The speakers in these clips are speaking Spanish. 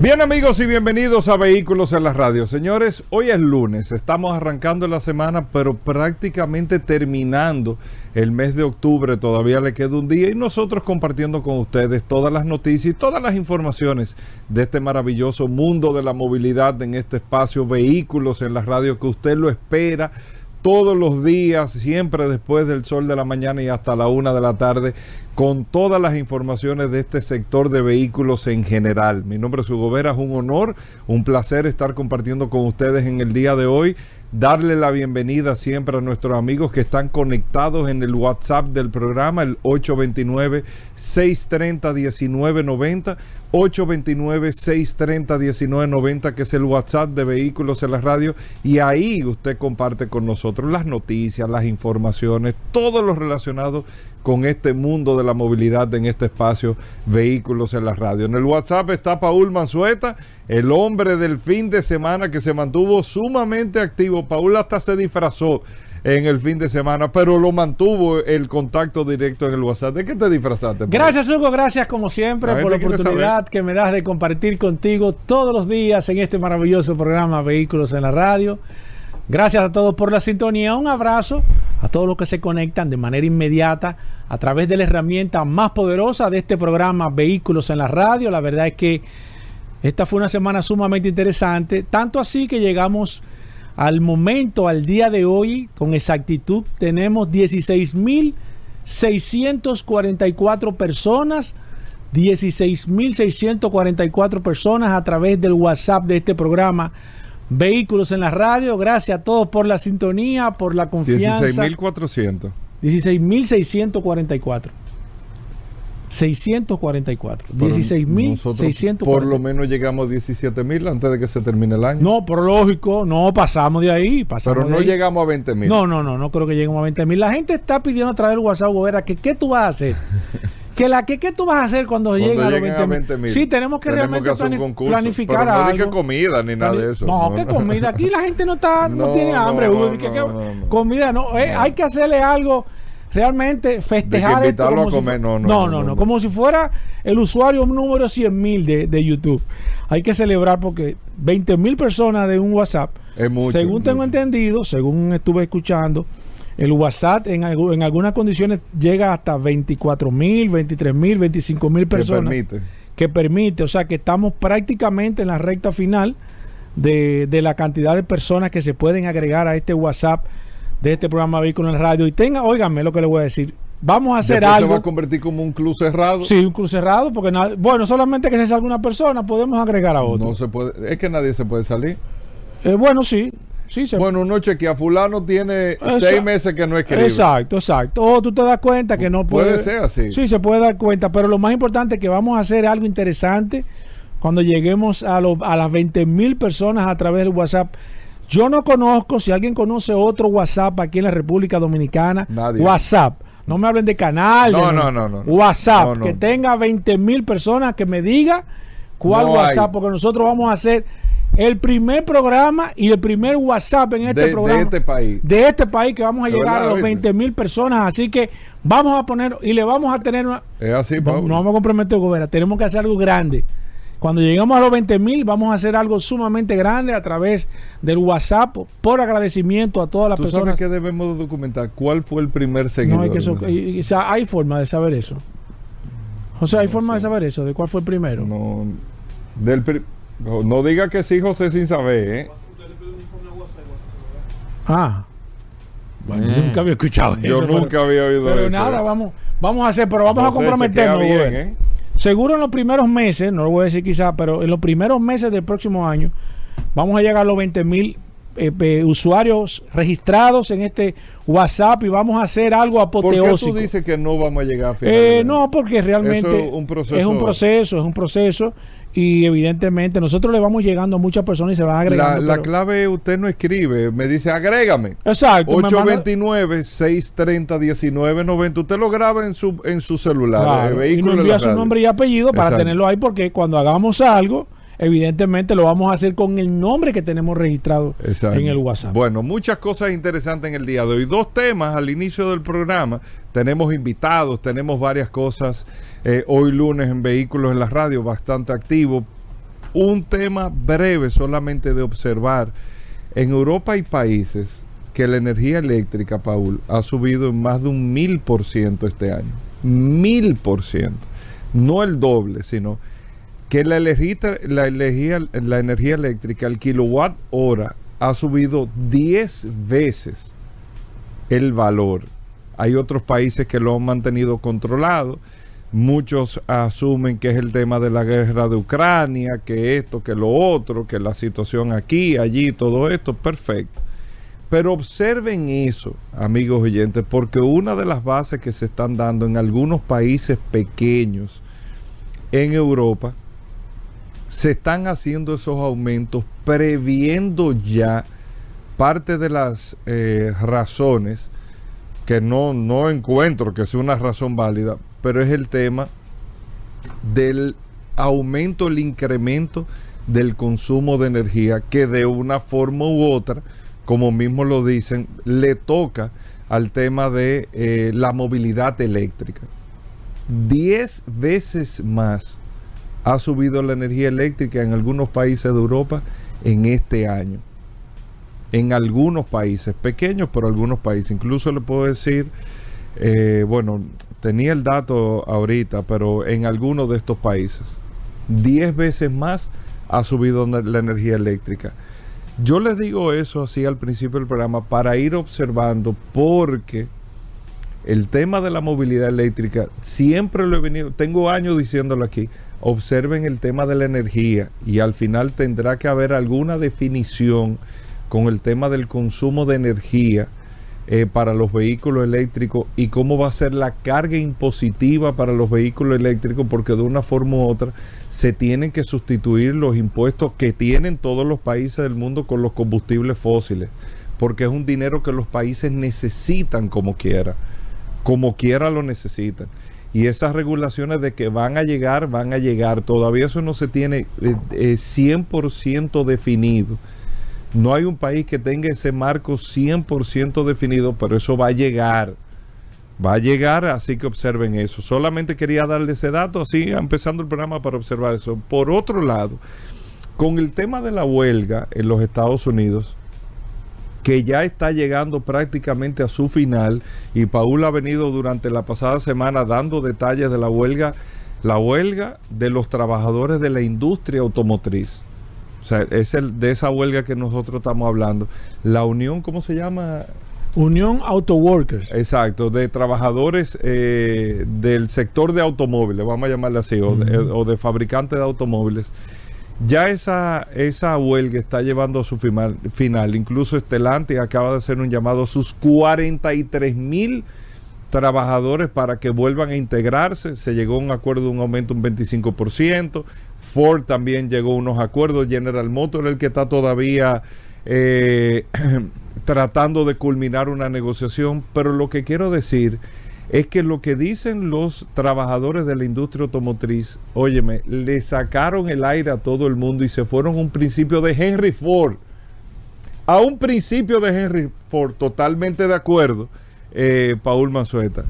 Bien amigos y bienvenidos a Vehículos en la Radio. Señores, hoy es lunes, estamos arrancando la semana, pero prácticamente terminando el mes de octubre, todavía le queda un día y nosotros compartiendo con ustedes todas las noticias y todas las informaciones de este maravilloso mundo de la movilidad en este espacio Vehículos en la Radio que usted lo espera todos los días, siempre después del sol de la mañana y hasta la una de la tarde, con todas las informaciones de este sector de vehículos en general. Mi nombre es Hugo Vera, es un honor, un placer estar compartiendo con ustedes en el día de hoy darle la bienvenida siempre a nuestros amigos que están conectados en el WhatsApp del programa, el 829-630-1990, 829-630-1990, que es el WhatsApp de Vehículos en la Radio, y ahí usted comparte con nosotros las noticias, las informaciones, todo lo relacionado con este mundo de la movilidad en este espacio Vehículos en la Radio. En el WhatsApp está Paul Manzueta, el hombre del fin de semana que se mantuvo sumamente activo. Paul hasta se disfrazó en el fin de semana, pero lo mantuvo el contacto directo en el WhatsApp. ¿De qué te disfrazaste? Paul? Gracias, Hugo. Gracias, como siempre, La por la oportunidad saber. que me das de compartir contigo todos los días en este maravilloso programa Vehículos en la Radio. Gracias a todos por la sintonía. Un abrazo a todos los que se conectan de manera inmediata a través de la herramienta más poderosa de este programa Vehículos en la Radio. La verdad es que esta fue una semana sumamente interesante, tanto así que llegamos al momento, al día de hoy, con exactitud, tenemos 16.644 personas, 16.644 personas a través del WhatsApp de este programa Vehículos en la Radio. Gracias a todos por la sintonía, por la confianza. 16.400. 16.644. 644. Pero nosotros 16.644. Por lo menos llegamos a 17.000 antes de que se termine el año. No, pero lógico, no pasamos de ahí. Pasamos pero no llegamos a 20.000. No, no, no, no creo que lleguemos a 20 mil. La gente está pidiendo a través del WhatsApp, Gobera, que qué tú vas a hacer. que la que qué tú vas a hacer cuando, Cuando lleguen a los lleguen 20 a mil. 20.000. Sí, tenemos que Tenemos realmente que un concurso, planificar pero no di que algo. comida ni nada de eso. No, No, que no. comida. Aquí la gente no está, no, tiene hambre. que- que-. Comida, no. eh, Hay que hacerle algo. Realmente festejar esto como a comer, no, no, no, no, no, no. como si fuera el usuario número 100 mil de, de YouTube. Hay que celebrar porque 20 mil personas de un WhatsApp, Es mucho, según es tengo mucho. entendido, según estuve escuchando, el WhatsApp en, en algunas condiciones llega hasta 24 mil, 23 mil, 25 mil Que personas permite. que permite, o sea que estamos prácticamente en la recta final de, de la cantidad de personas que se pueden agregar a este WhatsApp de este programa Vehículo en Radio. Y tenga, óigame lo que le voy a decir. Vamos a hacer Después algo. se va a convertir como un club cerrado. Sí, un cruz cerrado, porque bueno, solamente que se salga una persona, podemos agregar a otro. No se puede, es que nadie se puede salir. Eh, bueno, sí, sí se Bueno, uno chequea, fulano tiene seis meses que no escribe. Exacto, exacto. O tú te das cuenta que no Puede puede. ser así. Sí, se puede dar cuenta, pero lo más importante es que vamos a hacer algo interesante cuando lleguemos a, los- a las 20 mil personas a través del WhatsApp. Yo no conozco, si alguien conoce otro WhatsApp aquí en la República Dominicana, Nadie. WhatsApp. No me hablen de canal. No, no, no, no. WhatsApp, No, que tenga 20 mil personas que me diga cuál WhatsApp, hay. porque nosotros vamos a hacer el primer programa y el primer WhatsApp en este de, de programa este país. de este país que vamos a llegar verdad, a los ¿viste? 20 mil personas. Así que vamos a poner y le vamos a tener una. Es así, No, Pablo. no vamos a comprometer, Gobera. Tenemos que hacer algo grande. Cuando lleguemos a los 20 mil, vamos a hacer algo sumamente grande a través del WhatsApp por agradecimiento a todas las ¿Tú sabes personas. que debemos de documentar? ¿Cuál fue el primer seguidor? No, hay, que eso- y- y- hay forma de saber eso. O sea, hay forma de saber eso, de cuál fue el primero. No, del pri- no, no diga que sí, José, sin saber, ¿eh? Ah. Bueno, yo nunca había escuchado Yo eso. pero- nunca había oído Pero eso. nada, ¿eh? vamos, vamos a hacer, pero vamos a comprometernos. bien. ¿eh? Seguro en los primeros meses, no lo voy a decir quizás, pero en los primeros meses del próximo año, vamos a llegar a los 20 mil usuarios registrados en este WhatsApp y vamos a hacer algo ¿Por qué apoteósico. tú dices que no vamos a llegar a final Eh, no, porque realmente Eso es un proceso. es un proceso, es un proceso y evidentemente nosotros le vamos llegando a muchas personas y se van La, agregando. la pero- clave usted no escribe, me dice agrégame. Exacto. me manda- 829-630-1990. Usted lo graba en su, en su celular. Claro, el y vehículo nos envía la su nombre y apellido para Exacto. tenerlo ahí porque cuando hagamos algo, evidentemente lo vamos a hacer con el nombre que tenemos registrado Exacto. en el WhatsApp. Bueno, muchas cosas interesantes en el día de hoy. Dos temas al inicio del programa. Tenemos invitados, tenemos varias cosas. eh, hoy lunes en Vehículos en la Radio, bastante activo. Un tema breve solamente de observar. En Europa hay países que la energía eléctrica, Paul, ha subido en más de un mil por ciento este año. Mil por ciento. No el doble, sino que la energía, la energía, la energía eléctrica, el kilowatt hora, ha subido 10 veces el valor. Hay otros países que lo han mantenido controlado. Muchos asumen que es el tema de la guerra de Ucrania, que esto, que lo otro, que la situación aquí, allí, todo esto, perfecto. Pero observen eso, amigos oyentes, porque una de las bases que se están dando en algunos países pequeños en Europa, se están haciendo esos aumentos previendo ya parte de las eh, razones que no, no encuentro que sea una razón válida, pero es el tema del aumento, el incremento del consumo de energía que de una forma u otra, como mismo lo dicen, le toca al tema de eh, la movilidad eléctrica. 10 veces más ha subido la energía eléctrica en algunos países de Europa en este año. En algunos países, pequeños, pero algunos países. Incluso le puedo decir, eh, bueno, tenía el dato ahorita, pero en algunos de estos países, 10 veces más ha subido la energía eléctrica. Yo les digo eso así al principio del programa para ir observando porque el tema de la movilidad eléctrica siempre lo he venido, tengo años diciéndolo aquí, observen el tema de la energía y al final tendrá que haber alguna definición con el tema del consumo de energía eh, para los vehículos eléctricos y cómo va a ser la carga impositiva para los vehículos eléctricos porque de una forma u otra se tienen que sustituir los impuestos que tienen todos los países del mundo con los combustibles fósiles porque es un dinero que los países necesitan como quiera como quiera lo necesitan. Y esas regulaciones de que van a llegar, van a llegar. Todavía eso no se tiene eh, eh, 100% definido. No hay un país que tenga ese marco 100% definido, pero eso va a llegar. Va a llegar, así que observen eso. Solamente quería darle ese dato, así empezando el programa para observar eso. Por otro lado, con el tema de la huelga en los Estados Unidos, que ya está llegando prácticamente a su final y Paul ha venido durante la pasada semana dando detalles de la huelga, la huelga de los trabajadores de la industria automotriz. O sea, es el, de esa huelga que nosotros estamos hablando. La unión, ¿cómo se llama? Unión Auto Workers. Exacto, de trabajadores eh, del sector de automóviles, vamos a llamarle así, o, de, o de fabricantes de automóviles. Ya esa, esa huelga está llevando a su final, final. Incluso Estelante acaba de hacer un llamado a sus 43 mil trabajadores para que vuelvan a integrarse. Se llegó a un acuerdo de un aumento un 25%. Ford también llegó a unos acuerdos. General Motors, el que está todavía eh, tratando de culminar una negociación. Pero lo que quiero decir es que lo que dicen los trabajadores de la industria automotriz, óyeme, le sacaron el aire a todo el mundo y se fueron a un principio de Henry Ford. A un principio de Henry Ford, totalmente de acuerdo, eh, Paul Manzueta.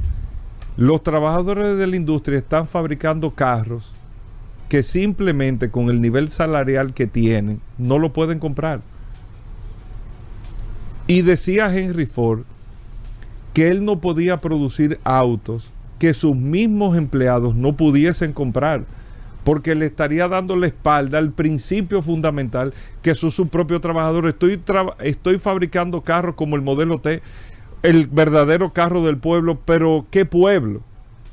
Los trabajadores de la industria están fabricando carros que simplemente con el nivel salarial que tienen no lo pueden comprar. Y decía Henry Ford que él no podía producir autos que sus mismos empleados no pudiesen comprar, porque le estaría dando la espalda al principio fundamental que son sus propios trabajadores. Estoy, estoy fabricando carros como el modelo T, el verdadero carro del pueblo, pero ¿qué pueblo?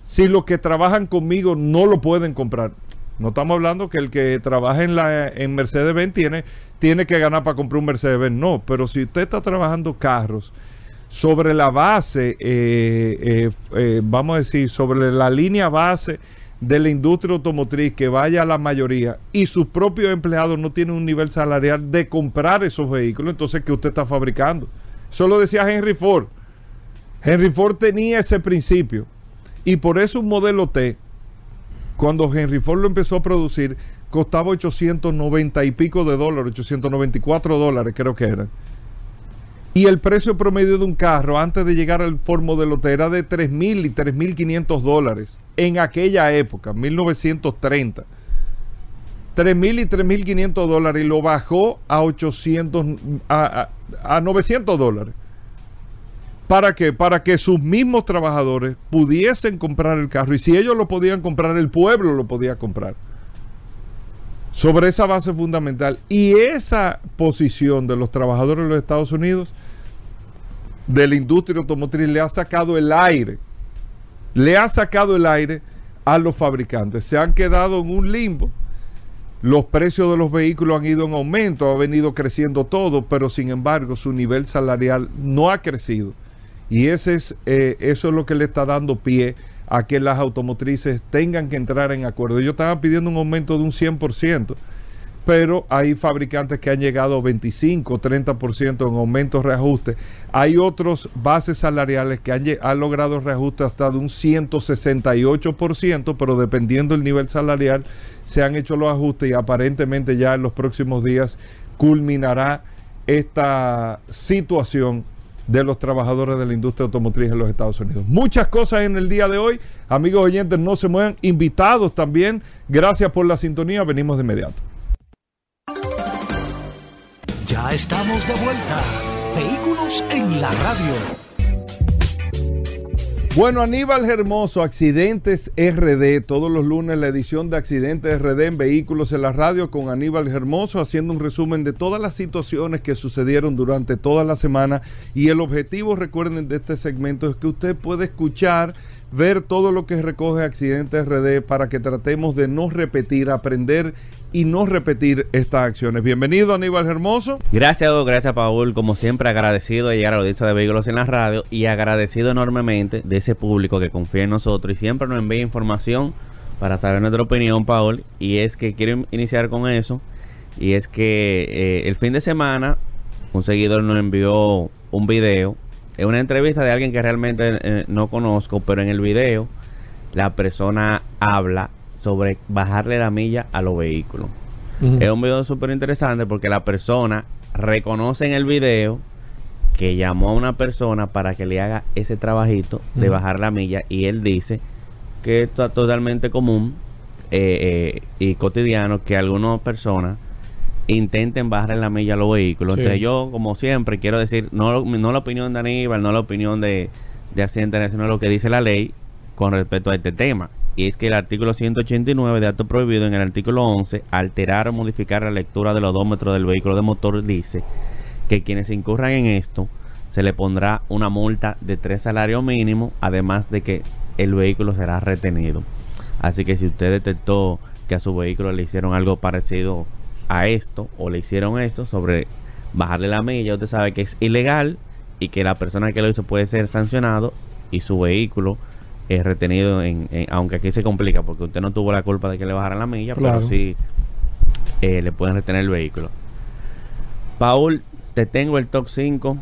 Si los que trabajan conmigo no lo pueden comprar. No estamos hablando que el que trabaja en, la, en Mercedes-Benz tiene, tiene que ganar para comprar un Mercedes-Benz. No, pero si usted está trabajando carros sobre la base, eh, eh, eh, vamos a decir, sobre la línea base de la industria automotriz que vaya a la mayoría y sus propios empleados no tienen un nivel salarial de comprar esos vehículos, entonces ¿qué usted está fabricando? Eso lo decía Henry Ford. Henry Ford tenía ese principio y por eso un modelo T, cuando Henry Ford lo empezó a producir, costaba 890 y pico de dólares, 894 dólares creo que eran. Y el precio promedio de un carro antes de llegar al Ford Modelo T era de 3.000 y 3.500 dólares en aquella época, 1930. 3.000 y 3.500 dólares y lo bajó a 800, a, a, a 900 dólares. ¿Para qué? Para que sus mismos trabajadores pudiesen comprar el carro. Y si ellos lo podían comprar, el pueblo lo podía comprar. Sobre esa base fundamental. Y esa posición de los trabajadores de los Estados Unidos, de la industria automotriz, le ha sacado el aire. Le ha sacado el aire a los fabricantes. Se han quedado en un limbo. Los precios de los vehículos han ido en aumento, ha venido creciendo todo, pero sin embargo su nivel salarial no ha crecido. Y ese es, eh, eso es lo que le está dando pie que las automotrices tengan que entrar en acuerdo. Ellos estaban pidiendo un aumento de un 100%, pero hay fabricantes que han llegado a 25, 30% en aumentos reajustes. Hay otros bases salariales que han, han logrado reajustes hasta de un 168%, pero dependiendo del nivel salarial se han hecho los ajustes y aparentemente ya en los próximos días culminará esta situación de los trabajadores de la industria automotriz en los Estados Unidos. Muchas cosas en el día de hoy. Amigos oyentes, no se muevan. Invitados también. Gracias por la sintonía. Venimos de inmediato. Ya estamos de vuelta. Vehículos en la radio. Bueno, Aníbal Hermoso, Accidentes RD, todos los lunes la edición de Accidentes RD en Vehículos en la Radio con Aníbal Hermoso, haciendo un resumen de todas las situaciones que sucedieron durante toda la semana. Y el objetivo, recuerden, de este segmento es que usted puede escuchar, ver todo lo que recoge Accidentes RD para que tratemos de no repetir, aprender y no repetir estas acciones. Bienvenido Aníbal Hermoso. Gracias, gracias Paul. Como siempre, agradecido de llegar a la audiencia de vehículos en la radio y agradecido enormemente de ese público que confía en nosotros y siempre nos envía información para saber nuestra opinión, Paul. Y es que quiero iniciar con eso. Y es que eh, el fin de semana un seguidor nos envió un video. Es una entrevista de alguien que realmente eh, no conozco, pero en el video la persona habla sobre bajarle la milla a los vehículos. Es un video súper interesante porque la persona reconoce en el video que llamó a una persona para que le haga ese trabajito de bajar la milla y él dice que esto es totalmente común eh, eh, y cotidiano que algunas personas intenten bajar la milla a los vehículos. Sí. Entonces yo, como siempre, quiero decir, no, no la opinión de Aníbal, no la opinión de, de Accidente sino lo que dice la ley con respecto a este tema y es que el artículo 189 de acto prohibido en el artículo 11 alterar o modificar la lectura del odómetro del vehículo de motor dice que quienes incurran en esto se le pondrá una multa de tres salarios mínimos además de que el vehículo será retenido. Así que si usted detectó que a su vehículo le hicieron algo parecido a esto o le hicieron esto sobre bajarle la milla usted sabe que es ilegal y que la persona que lo hizo puede ser sancionado y su vehículo eh, retenido en, en, aunque aquí se complica porque usted no tuvo la culpa de que le bajaran la milla, claro. pero sí eh, le pueden retener el vehículo. Paul, te tengo el top 5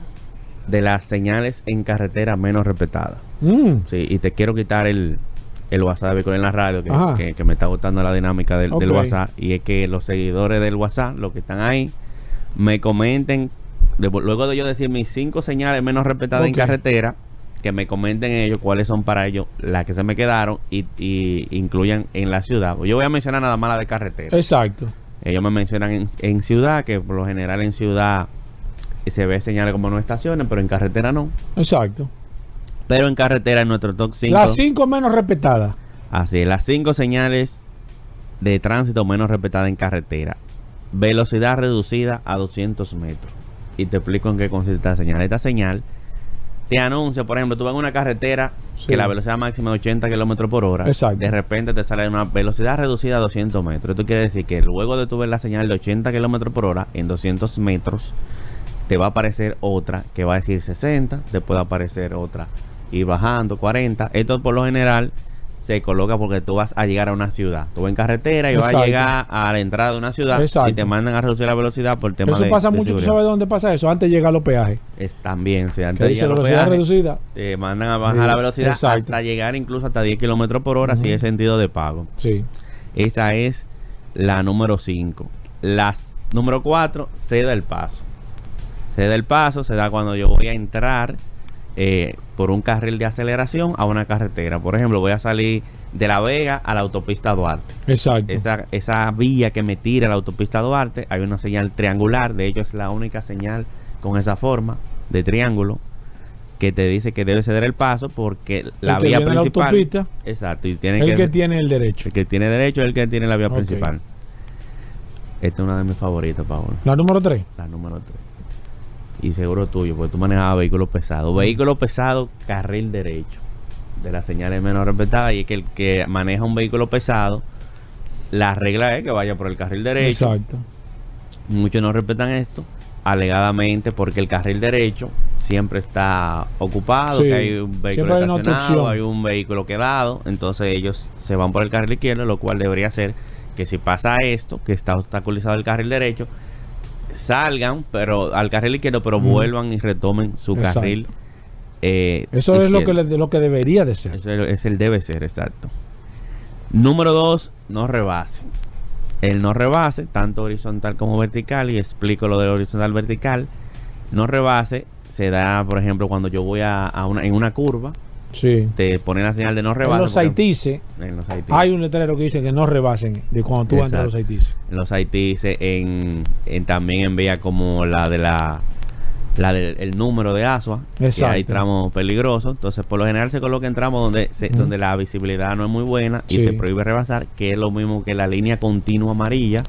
de las señales en carretera menos respetadas. Mm. Sí, y te quiero quitar el, el WhatsApp de vehículo en la radio, que, que, que, me está gustando la dinámica del, okay. del, WhatsApp. Y es que los seguidores del WhatsApp, los que están ahí, me comenten, de, luego de yo decir mis cinco señales menos respetadas okay. en carretera, que me comenten ellos cuáles son para ellos las que se me quedaron y, y incluyan en la ciudad. Yo voy a mencionar nada más la de carretera. Exacto. Ellos me mencionan en, en ciudad, que por lo general en ciudad se ve señales como no estaciones, pero en carretera no. Exacto. Pero en carretera en nuestro top 5. Las 5 menos respetadas. Así es, las 5 señales de tránsito menos respetadas en carretera. Velocidad reducida a 200 metros. Y te explico en qué consiste esta señal. Esta señal te anuncia, por ejemplo, tú vas en una carretera sí. que la velocidad máxima es 80 kilómetros por hora. Exacto. De repente te sale una velocidad reducida a 200 metros. Esto quiere decir que luego de tu ver la señal de 80 kilómetros por hora en 200 metros, te va a aparecer otra que va a decir 60, después va a aparecer otra y bajando 40. Esto por lo general se coloca porque tú vas a llegar a una ciudad. Tú vas en carretera y vas a llegar a la entrada de una ciudad Exacto. y te mandan a reducir la velocidad por tema Eso de pasa de mucho. ¿Tú seguridad. sabes dónde pasa eso? Antes de llegar a los peajes. Es también, si antes Que de llegar a los velocidad peajes, reducida. te mandan a bajar Sí, la velocidad exacto. hasta llegar incluso hasta 10 kilómetros por hora si es sentido de pago. Sí. Esa es la número 5. La número 4, ceda el paso. Ceda el paso, se da cuando yo voy a entrar eh, por un carril de aceleración a una carretera. Por ejemplo, voy a salir de La Vega a la autopista Duarte. Exacto. Esa, esa vía que me tira a la autopista Duarte, hay una señal triangular. De hecho, es la única señal con esa forma de triángulo que te dice que debe ceder el paso porque la vía a la principal. autopista, exacto. Y tiene El que, que tiene el derecho. el que tiene derecho es el que tiene la vía Ok. principal. Esta es una de mis favoritas, Paolo. La número 3. La número 3. Y seguro tuyo, porque tú manejabas vehículos pesados. Vehículo pesado, carril derecho. De las señales menos respetadas. Y es que el que maneja un vehículo pesado, la regla es que vaya por el carril derecho. Exacto. Muchos no respetan esto, alegadamente porque el carril derecho siempre está ocupado, Sí, que hay un vehículo siempre hay estacionado, hay un vehículo quedado, entonces ellos se van por el carril izquierdo, lo cual debería ser que si pasa esto, que está obstaculizado el carril derecho, salgan pero al carril izquierdo, pero Ujú. vuelvan y retomen su Exacto. carril. eh, Eso es lo que, lo que debería de ser. Eso es, es el debe ser, exacto. Número dos, no rebase. El no rebase, tanto horizontal como vertical, y explico lo del horizontal vertical. No rebase se da, por ejemplo, cuando yo voy a, a una, en una curva, Sí. te ponen la señal de no En rebase. los porque- haitises en los Haitis. hay un letrero que dice que no rebasen de cuando tú entras a los Exacto. haitises. En los Haitis, en, en- también en vías como la de la la del el número de ASUA, que Exacto. hay tramos peligrosos. Entonces, por lo general se coloca en tramos donde se- donde la visibilidad no es muy buena y te prohíbe rebasar, que es lo mismo que la línea continua amarilla,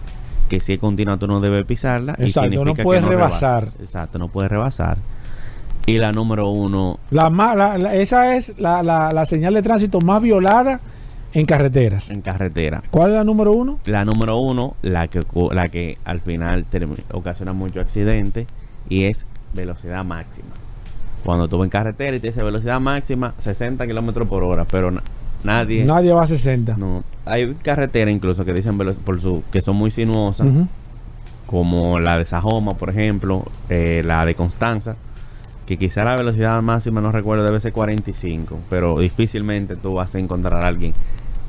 que si es continua tú no debes pisarla. y Exacto, no que puedes rebasar. Exacto, no puedes rebasar. Y la número uno, La, ma- la- la- esa es la, la- la señal de tránsito más violada en carreteras. en carretera. ¿Cuál es la número uno? La número uno, la que, la que al final ocasiona muchos accidentes, y es velocidad máxima. Cuando tú vas en carretera y te dice velocidad máxima, 60 kilómetros por hora, pero na- nadie. Nadie va a 60. No, hay carreteras incluso que dicen por su, que son muy sinuosas, como la de Sajoma, por ejemplo, eh, la de Constanza, que quizá la velocidad máxima, no recuerdo, debe ser 45, pero difícilmente tú vas a encontrar a alguien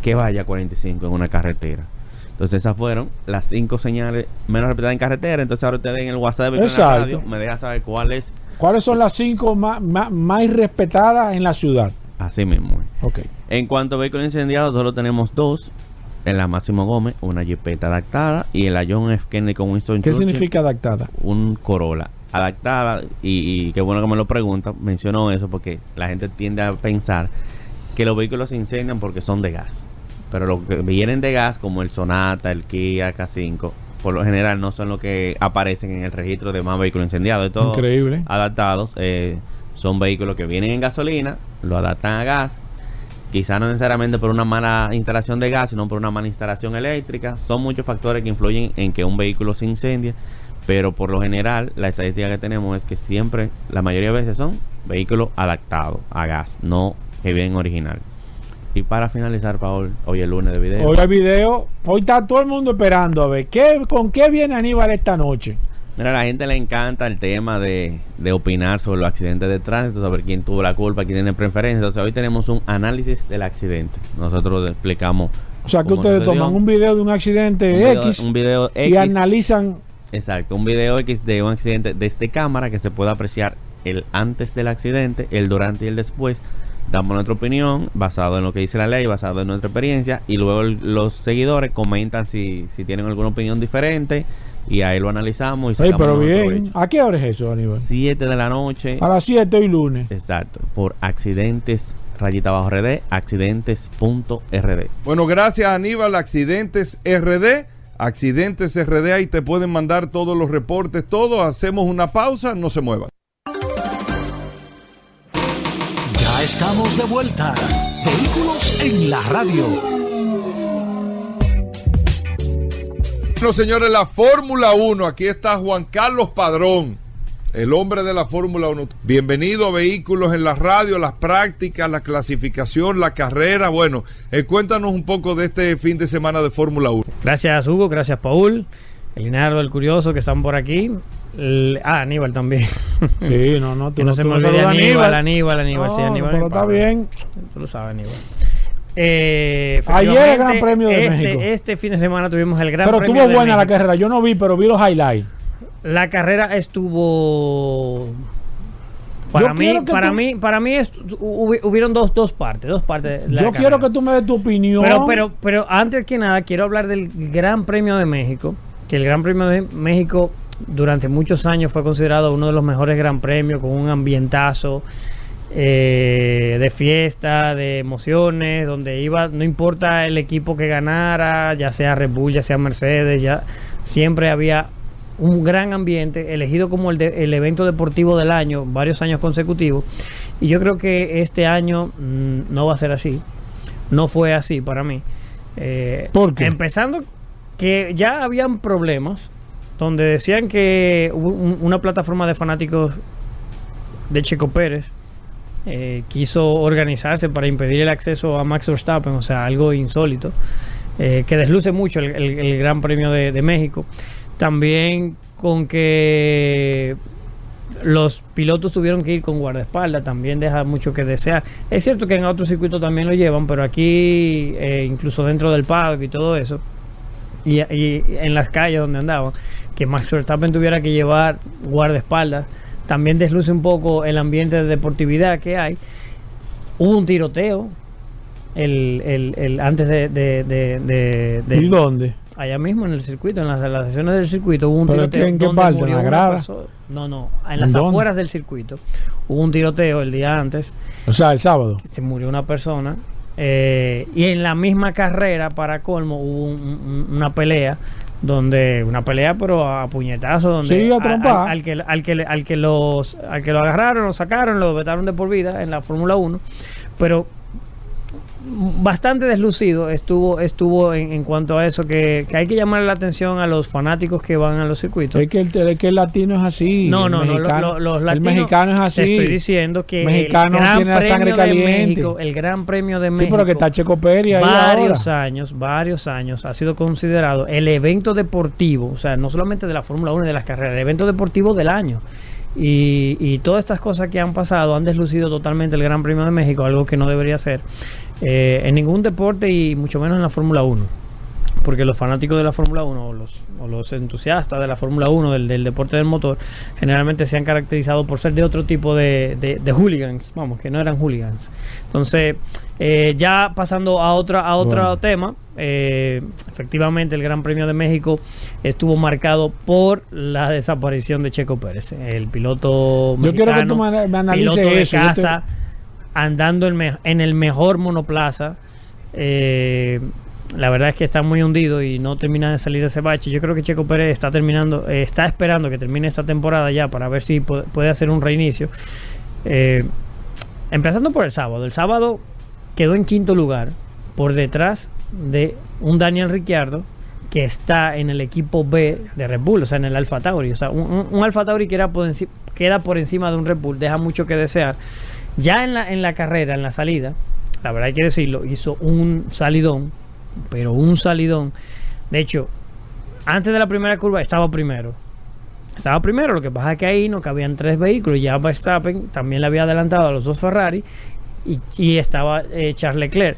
que vaya a 45 en una carretera. Entonces esas fueron las cinco señales menos repetidas en carretera. Entonces ahora ustedes en el WhatsApp en la. Radio me deja saber cuál es ¿Cuáles son las cinco más, más, más respetadas en la ciudad? así mismo. Ok. En cuanto a vehículos incendiados, solo tenemos dos. En la Máximo Gómez, una Jeepeta adaptada y en la John F. Kennedy con Winston ¿Qué Churchill, significa adaptada? un Corolla adaptada y, y qué bueno que me lo pregunta mencionó eso porque la gente tiende a pensar que los vehículos se incendian porque son de gas pero los que vienen de gas como el Sonata, el Kia K5 por lo general no son los que aparecen en el registro de más vehículos incendiados todos Increíble. adaptados eh, son vehículos que vienen en gasolina lo adaptan a gas quizá no necesariamente por una mala instalación de gas, sino por una mala instalación eléctrica. Son muchos factores que influyen en que un vehículo se incendie, pero por lo general la estadística que tenemos es que siempre, la mayoría de veces son vehículos adaptados a gas, no que vienen original. Y para finalizar, Paul, hoy es lunes de video. Hoy el video, hoy está todo el mundo esperando a ver ¿qué, con qué viene Aníbal esta noche. Mira, a la gente le encanta el tema de, de opinar sobre los accidentes de tránsito, saber quién tuvo la culpa, quién tiene preferencia. Entonces, hoy tenemos un análisis del accidente. Nosotros explicamos. O sea que ustedes toman un video de un accidente Un video- X un video y analizan. Exacto, un video X de un accidente desde cámara que se puede apreciar el antes del accidente, el durante y el después. Damos nuestra opinión basado en lo que dice la ley, basado en nuestra experiencia y luego el- los seguidores comentan si, si tienen alguna opinión diferente y ahí lo analizamos y Ey, sacamos pero bien. provecho. ¿A qué hora es eso, Aníbal? 7 de la noche. A las 7 hoy lunes. Exacto, por accidentes rayita bajo RD, accidentes.rd. Bueno, gracias Aníbal, Accidentes RD. Accidentes RD, ahí te pueden mandar todos los reportes, todo. Hacemos una pausa, no se muevan. Ya estamos de vuelta. Vehículos en la radio. Bueno, señores, la Fórmula 1. Aquí está Juan Carlos Padrón. El hombre de la Fórmula 1. Bienvenido a Vehículos en la Radio, las prácticas, la clasificación, la carrera. Bueno, eh, cuéntanos un poco de este fin de semana de Fórmula 1. Gracias Hugo, gracias Paul, el Linardo, el Curioso que están por aquí. El- ah, Aníbal también. Sí, no, no, tú que no, se tú me olvide Aníbal, Aníbal, Aníbal, sí, No, Aníbal. pero está bien. Tú lo sabes, Aníbal. Eh, Ayer el Gran Premio de este, México. Este fin de semana tuvimos el Gran Pero Premio estuvo de buena la carrera. Yo no vi, pero vi los highlights. La carrera estuvo para Yo mí, para tú- mí, para mí es- hubi- hubieron dos, dos partes, dos partes. Yo quiero que tú me des tu opinión. Pero, pero, pero antes que nada, quiero hablar del Gran Premio de México. Que el Gran Premio de México durante muchos años fue considerado uno de los mejores Gran Premios, con un ambientazo eh, de fiesta, de emociones, donde iba, no importa el equipo que ganara, ya sea Red Bull, ya sea Mercedes, ya siempre había un gran ambiente, elegido como el, de- el evento deportivo del año, varios años consecutivos. Y yo creo que este año mm, no va a ser así. No fue así para mí. Eh, ¿Por qué? Empezando que ya habían problemas donde decían que una plataforma de fanáticos de Checo Pérez eh, quiso organizarse para impedir el acceso a Max Verstappen, o sea, algo insólito, eh, que desluce mucho el, el- el Gran Premio de, de México. También con que los pilotos tuvieron que ir con guardaespaldas, también deja mucho que desear. Es cierto que en otros circuitos también lo llevan, pero aquí, eh, incluso dentro del paddock y todo eso, y, en las calles donde andaban, que Max Verstappen tuviera que llevar guardaespaldas, también desluce un poco el ambiente de deportividad que hay. Hubo un tiroteo el, el- el- antes de- de- de- de- ¿Y dónde? Allá mismo en el circuito, en las, en las sesiones del circuito, hubo un ¿Pero tiroteo. en qué parte? ¿En la grada? No, no, en las afueras del circuito. Hubo un tiroteo el día antes, O sea, el sábado. se murió una persona. eh, y en la misma carrera, para colmo, hubo un- un- una pelea. Donde una pelea, pero a puñetazo, donde Sí, a al, al que, al, que, al, que los, al que lo agarraron, lo sacaron, lo vetaron de por vida en la Fórmula 1. Pero bastante deslucido estuvo estuvo en, en cuanto a eso que, que hay que llamar la atención a los fanáticos que van a los circuitos Es que el, es que el latino es así. no el no no mexicano- los El latinos mexicano es así. te estoy diciendo que Mexicano el gran tiene la premio sangre caliente. México el gran premio de Sí, México pero que está Checo Pérez ahí varios ahora. años, varios años ha sido considerado el evento deportivo, o sea, no solamente de la Fórmula 1 y de las carreras, el evento deportivo del año. Y, y todas estas cosas que han pasado han deslucido totalmente el Gran Premio de México, algo que no debería ser eh, en ningún deporte y mucho menos en la Fórmula 1. Porque los fanáticos de la Fórmula 1 o los, o los entusiastas de la Fórmula 1, del, del deporte del motor, generalmente se han caracterizado por ser de otro tipo de, de, de hooligans, vamos, que no eran hooligans. Entonces, eh, ya pasando a, otra, a otro Bueno. tema, eh, efectivamente el Gran Premio de México estuvo marcado por la desaparición de Checo Pérez, el piloto Yo quiero que mexicano, tú piloto de eso. Yo te- casa, andando en, en el mejor monoplaza. Eh, la verdad es que está muy hundido y no termina de salir de ese bache. Yo creo que Checo Pérez está terminando, eh, está esperando que termine esta temporada ya para ver si pu- puede hacer un reinicio. Eh, empezando por el sábado. El sábado quedó en quinto lugar por detrás de un Daniel Ricciardo que está en el equipo B de Red Bull, o sea, en el Alfa Tauri. O sea, un, un, Alfa Tauri que era queda por encima de un Red Bull, deja mucho que desear. Ya en la, en la carrera, en la salida, la verdad hay que decirlo, hizo un salidón, pero un salidón. De hecho, antes de la primera curva estaba primero. Estaba primero, lo que pasa es que ahí no cabían tres vehículos. Ya Verstappen también le había adelantado a los dos Ferrari y, y estaba eh, Charles Leclerc.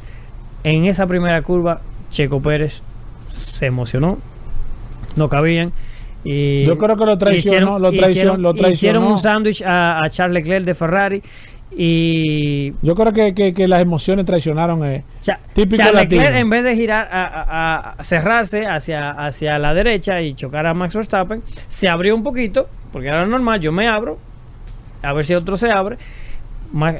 En esa primera curva, Checo Pérez se emocionó, no cabían. Y Yo creo que lo traicionó, lo traicionó, hicieron, lo traicionó. hicieron un sándwich a, a Charles Leclerc de Ferrari y Yo creo que, que, que las emociones traicionaron. Eh. Cha- Típico Charles latino. Leclerc, en vez de girar a, a- a cerrarse hacia, hacia la derecha y chocar a Max Verstappen, se abrió un poquito, porque era normal, yo me abro, a ver si otro se abre.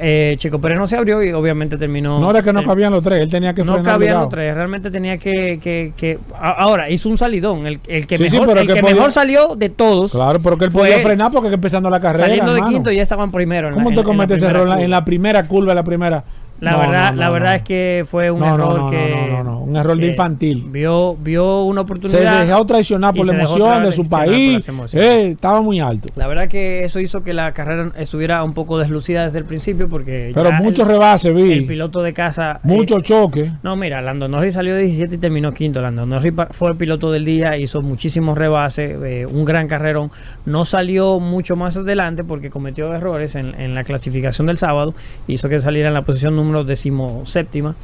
Eh, Checo Pérez no se abrió y obviamente terminó. No era que no cabían los tres, él tenía que no frenar cabían obligado. los tres, realmente tenía que. que- que- ahora, hizo un salidón. El, el que, Sí, mejor, pero el que que podía- mejor salió de todos. Claro, porque él Fue podía él. frenar porque empezando la carrera. saliendo de hermano. quinto ya estaban primero. en ¿Cómo te en cometes ese error en la primera curva, en la primera? La No, verdad, no, no, la verdad es que fue un error no, que. no, no, no, un error de infantil. Vio, vio una Se oportunidad. dejó traicionar por la se emoción de su país. Eh, estaba muy alto. La verdad que eso hizo que la carrera estuviera un poco deslucida desde el principio porque. Pero muchos rebases, vi. el piloto de casa. Mucho eh, choque. no, mira, Lando Norris salió de 17 y terminó quinto. Lando Norris fue el piloto del día, hizo muchísimos rebases, eh, un gran carrerón. No salió mucho más adelante porque cometió errores en, en la clasificación del sábado. Hizo que saliera en la posición número decimoséptima.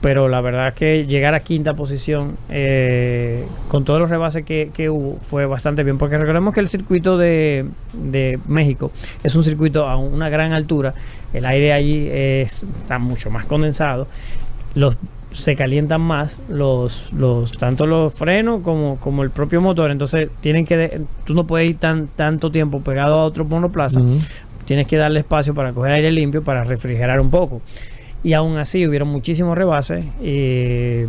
Pero la verdad es que llegar a quinta posición eh, con todos los rebases que, que hubo fue bastante bien. Porque recordemos que el circuito de, de México es un circuito a una gran altura. El aire allí es- está mucho más condensado. Los se calientan más los, los tanto los frenos como, como el propio motor entonces tienen que de- tú no puedes ir tan tanto tiempo pegado a otro monoplaza tienes que darle espacio para coger aire limpio para refrigerar un poco y aún así hubieron muchísimos rebases y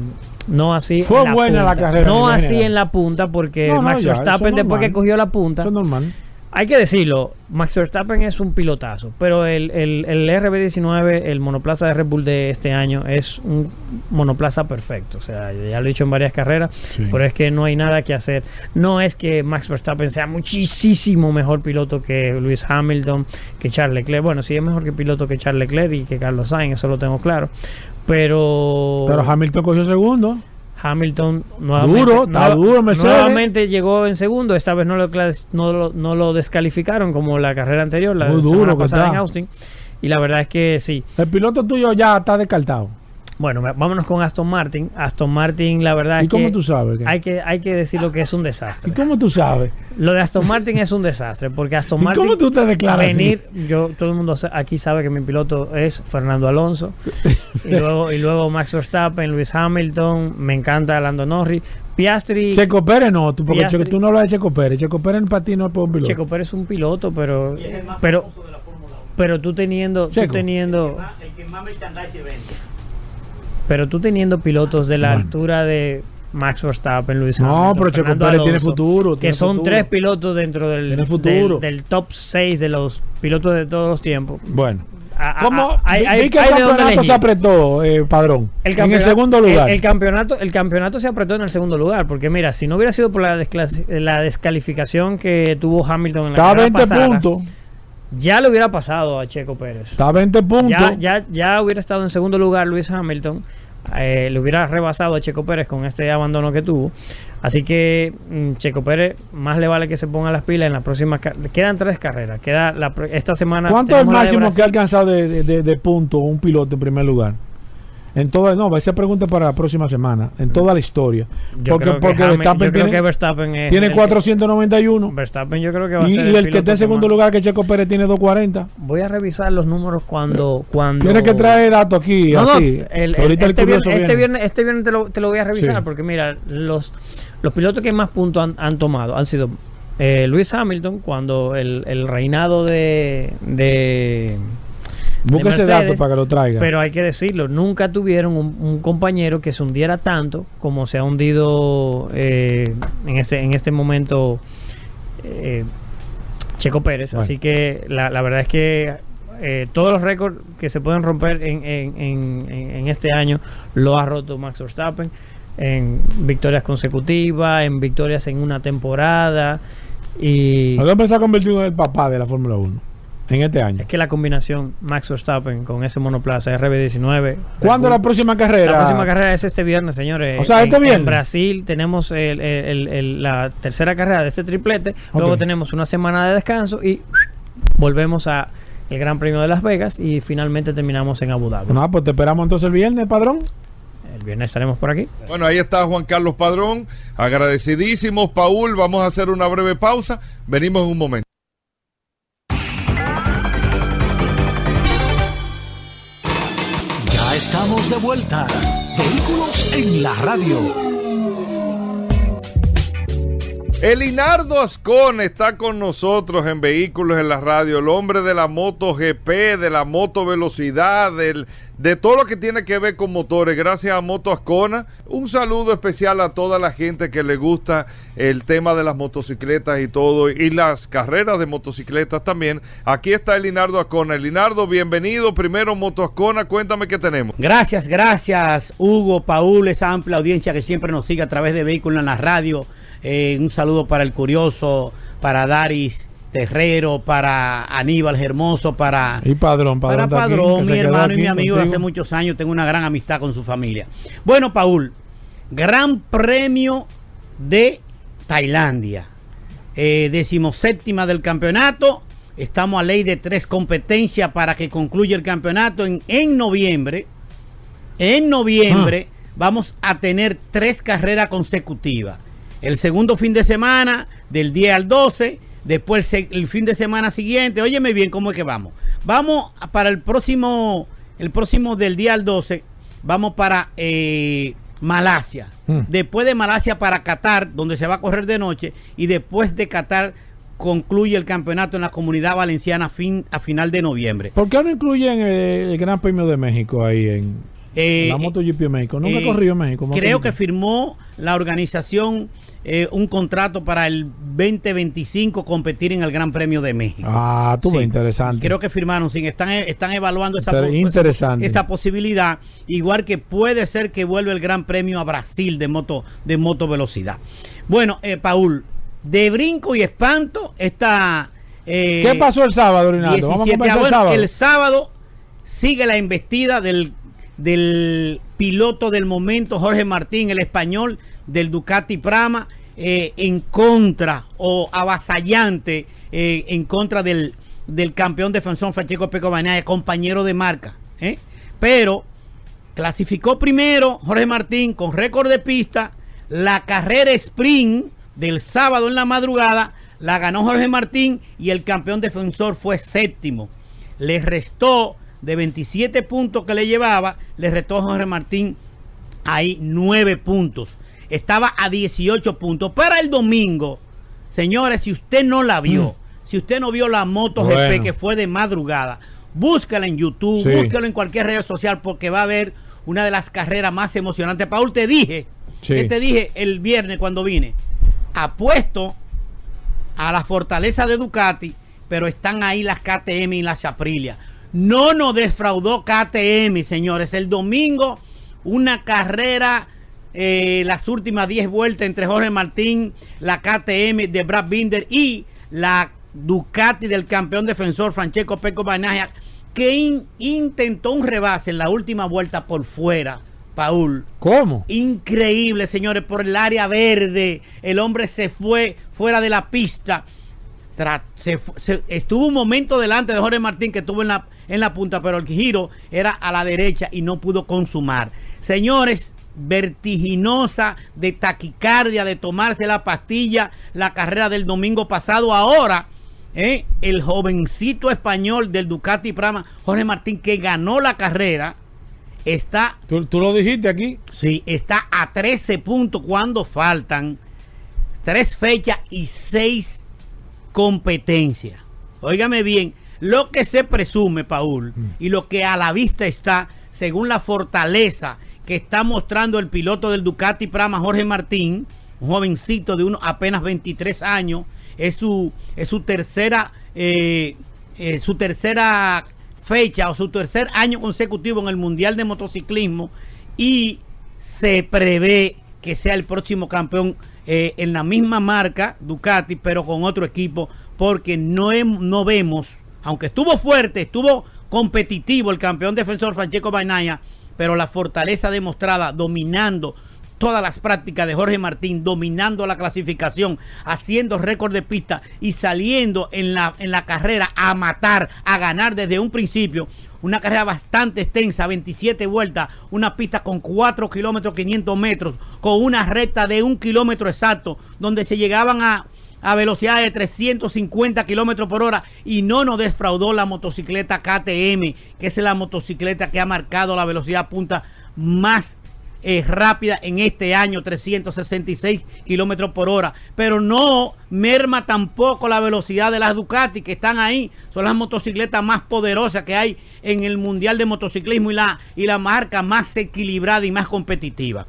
no así Fue en la buena la punta. carrera no así general. en la punta porque No, no, Max Verstappen es después que cogió la punta Eso es normal. Hay que decirlo, Max Verstappen es un pilotazo, pero el, el, el RB19, el monoplaza de Red Bull de este año, es un monoplaza perfecto. O sea, ya lo he dicho en varias carreras, Sí. pero es que no hay nada que hacer. No es que Max Verstappen sea muchísimo mejor piloto que Lewis Hamilton, que Charles Leclerc. Bueno, sí es mejor que piloto que Charles Leclerc y que Carlos Sainz, eso lo tengo claro. Pero, Pero Hamilton cogió segundo. Hamilton nuevamente, Duro, duro, nuevamente llegó en segundo. Esta vez no lo, no, lo, no lo descalificaron como la carrera anterior, la Muy duro pasada en Austin. Y la verdad es que sí. El piloto tuyo ya está descartado. Bueno, vámonos con Aston Martin. Aston Martin, la verdad ¿Y es cómo que tú sabes? que- hay que hay que decirlo que es un ¿Y desastre. cómo tú sabes? Lo de Aston Martin es un desastre porque Aston ¿Y Martin cómo tú te declaras así? venir, yo todo el mundo aquí sabe que mi piloto es Fernando Alonso y luego y luego Max Verstappen, Luis Hamilton, me encanta Lando Norris, Piastri Checo Pérez no, tú, porque Piastri- tú no hablas de Checo Pérez. Checo Pérez para ti no es por un piloto. Checo Pérez es un piloto, pero pero pero tú teniendo tú Checo. teniendo El que más merchandising vende. Pero tú teniendo pilotos de la Bueno. altura de Max Verstappen, Luis No, Hamilton, pero Checo Pérez tiene futuro, que son futuro. tres pilotos dentro del, futuro. del, del top 6 de los pilotos de todos los tiempos. Bueno. A- ¿Cómo? a- hay- que el campeonato se apretó, eh, Padrón. en el segundo lugar. El, el campeonato, el campeonato se apretó en el segundo lugar, porque mira, si no hubiera sido por la, la descalificación que tuvo Hamilton en la está a carrera 20 pasada, puntos. ya le hubiera pasado a Checo Pérez. Está a 20 puntos. Ya, ya, ya hubiera estado en segundo lugar Luis Hamilton. Eh, le hubiera rebasado a Checo Pérez con este abandono que tuvo. Así que mm, Checo Pérez más le vale que se ponga las pilas en las próximas Quedan tres carreras. Queda la, esta semana. ¿Cuánto es el máximo que ha alcanzado de, de, de- de puntos un piloto en primer lugar? En toda, no, esa pregunta para la próxima semana. En toda la historia. Yo porque creo que Verstappen yo creo tiene, que Verstappen es tiene el que- 491. Verstappen yo creo que va a Y, ser y el que está en segundo más- lugar, que Checo Pérez, tiene 240. Voy a revisar los números cuando. cuando... Tienes que traer datos aquí, No, no, así. el- que ahorita el este, curioso viernes, este, viene. viernes, este viernes te lo, te lo voy a revisar Sí. porque mira, los, los pilotos que más puntos han, han tomado han sido eh, Luis Hamilton cuando el, el reinado de, de Busca de ese Mercedes, dato para que lo traiga. pero hay que decirlo, nunca tuvieron un, un compañero que se hundiera tanto como se ha hundido eh, en, este, en este momento eh, Checo Pérez. Bueno. Así que la, la verdad es que eh, todos los récords que se pueden romper en, en- en- en- en este año lo ha roto Max Verstappen en victorias consecutivas, en victorias en una temporada. Y hombre se ha convertido en el papá de la Fórmula 1 en este año. es que la combinación Max Verstappen con ese monoplaza RB19. ¿Cuándo la próxima carrera? La próxima carrera es este viernes, señores. O sea, En- este En viernes. Brasil tenemos el- el- el- el- la tercera carrera de este triplete. Luego tenemos una semana de descanso y volvemos a el Gran Premio de Las Vegas y finalmente terminamos en Abu Dhabi. No, pues te esperamos entonces el viernes, padrón. El viernes estaremos por aquí. Bueno, ahí está Juan Carlos Padrón. Agradecidísimos, Paul. Vamos a hacer una breve pausa. Venimos en un momento. De vuelta. Vehículos en la radio. Elinardo Ascon está con nosotros en Vehículos en la Radio, el hombre de la moto GP, de la moto velocidad, de todo lo que tiene que ver con motores. Gracias a Moto Ascona. Un saludo especial a toda la gente que le gusta el tema de las motocicletas y todo, y las carreras de motocicletas también. Aquí está Elinardo Ascona. Elinardo, bienvenido. Primero Moto Ascona, cuéntame qué tenemos. Gracias, gracias Hugo, Paul, esa amplia audiencia que siempre nos sigue a través de Vehículos en la Radio. Eh, un saludo para el Curioso, para Daris Terrero, para Aníbal Hermoso, para, Y Padrón, para Padrón. aquí, mi hermano y mi amigo de hace muchos años. Tengo una gran amistad con su familia. Bueno, Paul, Gran Premio de Tailandia. Eh, decimoséptima del campeonato. Estamos a ley de tres competencias para que concluya el campeonato en, en noviembre. En noviembre vamos a tener tres carreras consecutivas. El segundo fin de semana, del 10 al 12. Después el fin de semana siguiente. Óyeme bien cómo es que vamos. Vamos para el próximo, el próximo del día al 12. Vamos para eh, Malasia. Hmm. Después de Malasia para Qatar, donde se va a correr de noche. Y después de Qatar concluye el campeonato en la comunidad valenciana fin, a final de noviembre. ¿Por qué no incluyen el, el Gran Premio de México ahí en, Eh, en la MotoGP de México? Nunca he Eh, corrido en México. Creo MotoGP. que firmó la organización eh, un contrato para el 2025 competir en el Gran Premio de México. Ah, tú ves, Sí. interesante. Creo que firmaron, sí, están, están evaluando esa, interesante. esa posibilidad, igual que puede ser que vuelva el Gran Premio a Brasil de moto, de moto velocidad. Bueno, eh, Paul, de brinco y espanto, esta... eh, ¿Qué pasó el sábado, Rinaldo? Vamos a 17 comenzar el bueno, sábado. el sábado sigue la embestida del, del piloto del momento, Jorge Martín, el español del Ducati Prama, eh, en contra o avasallante eh, en contra del, del campeón defensor Francesco Peco Bagnaia, compañero de marca. ¿eh? Pero clasificó primero Jorge Martín con récord de pista. La carrera sprint del sábado en la madrugada la ganó Jorge Martín y el campeón defensor fue séptimo. Le restó de 27 puntos que le llevaba, le restó Jorge Martín ahí 9 puntos. Estaba a 18 puntos. Para el domingo, señores, si usted no la vio, si usted no vio la moto GP que fue de madrugada, búscala en YouTube, Sí. búscala en cualquier red social porque va a haber una de las carreras más emocionantes. Paul, te dije, Sí. que te dije el viernes cuando vine, apuesto a la fortaleza de Ducati, pero están ahí las KTM y las Aprilia. No nos defraudó KTM, señores. El domingo, una carrera, eh, las últimas 10 vueltas entre Jorge Martín, la KTM de Brad Binder y la Ducati del campeón defensor Francesco Peco Bagnaia, que in- intentó un rebase en la última vuelta por fuera, Paul. ¿Cómo? Increíble, señores, por el área verde. El hombre se fue fuera de la pista. Se se- estuvo un momento delante de Jorge Martín que estuvo en la, en la punta, pero el giro era a la derecha y no pudo consumar. Señores, vertiginosa de taquicardia, de tomarse la pastilla, la carrera del domingo pasado. Ahora, eh, el jovencito español del Ducati Prama, Jorge Martín, que ganó la carrera, está ¿Tú, tú lo dijiste aquí. Sí, está a 13 puntos cuando faltan tres fechas y seis competencias. Óigame bien, lo que se presume, Paul, y lo que a la vista está, según la fortaleza que está mostrando el piloto del Ducati Prama, Jorge Martín, un jovencito de uno, apenas 23 años, es su, es su tercera, eh, eh, su tercera fecha o su tercer año consecutivo en el Mundial de Motociclismo y se prevé que sea el próximo campeón eh, en la misma marca Ducati, pero con otro equipo, porque no, no vemos, aunque estuvo fuerte, estuvo competitivo el campeón defensor Francesco Bagnaia, pero la fortaleza demostrada dominando todas las prácticas de Jorge Martín, dominando la clasificación, haciendo récord de pista y saliendo en la, en la carrera a matar, a ganar desde un principio. Una carrera bastante extensa, 27 vueltas, una pista con 4 kilómetros 500 metros, con una recta de un kilómetro exacto, donde se llegaban a, a velocidad de 350 kilómetros por hora y no nos defraudó la motocicleta KTM, que es la motocicleta que ha marcado la velocidad punta más eh, rápida en este año, 366 kilómetros por hora. Pero no merma tampoco la velocidad de las Ducati que están ahí. Son las motocicletas más poderosas que hay en el Mundial de Motociclismo y la, y la marca más equilibrada y más competitiva.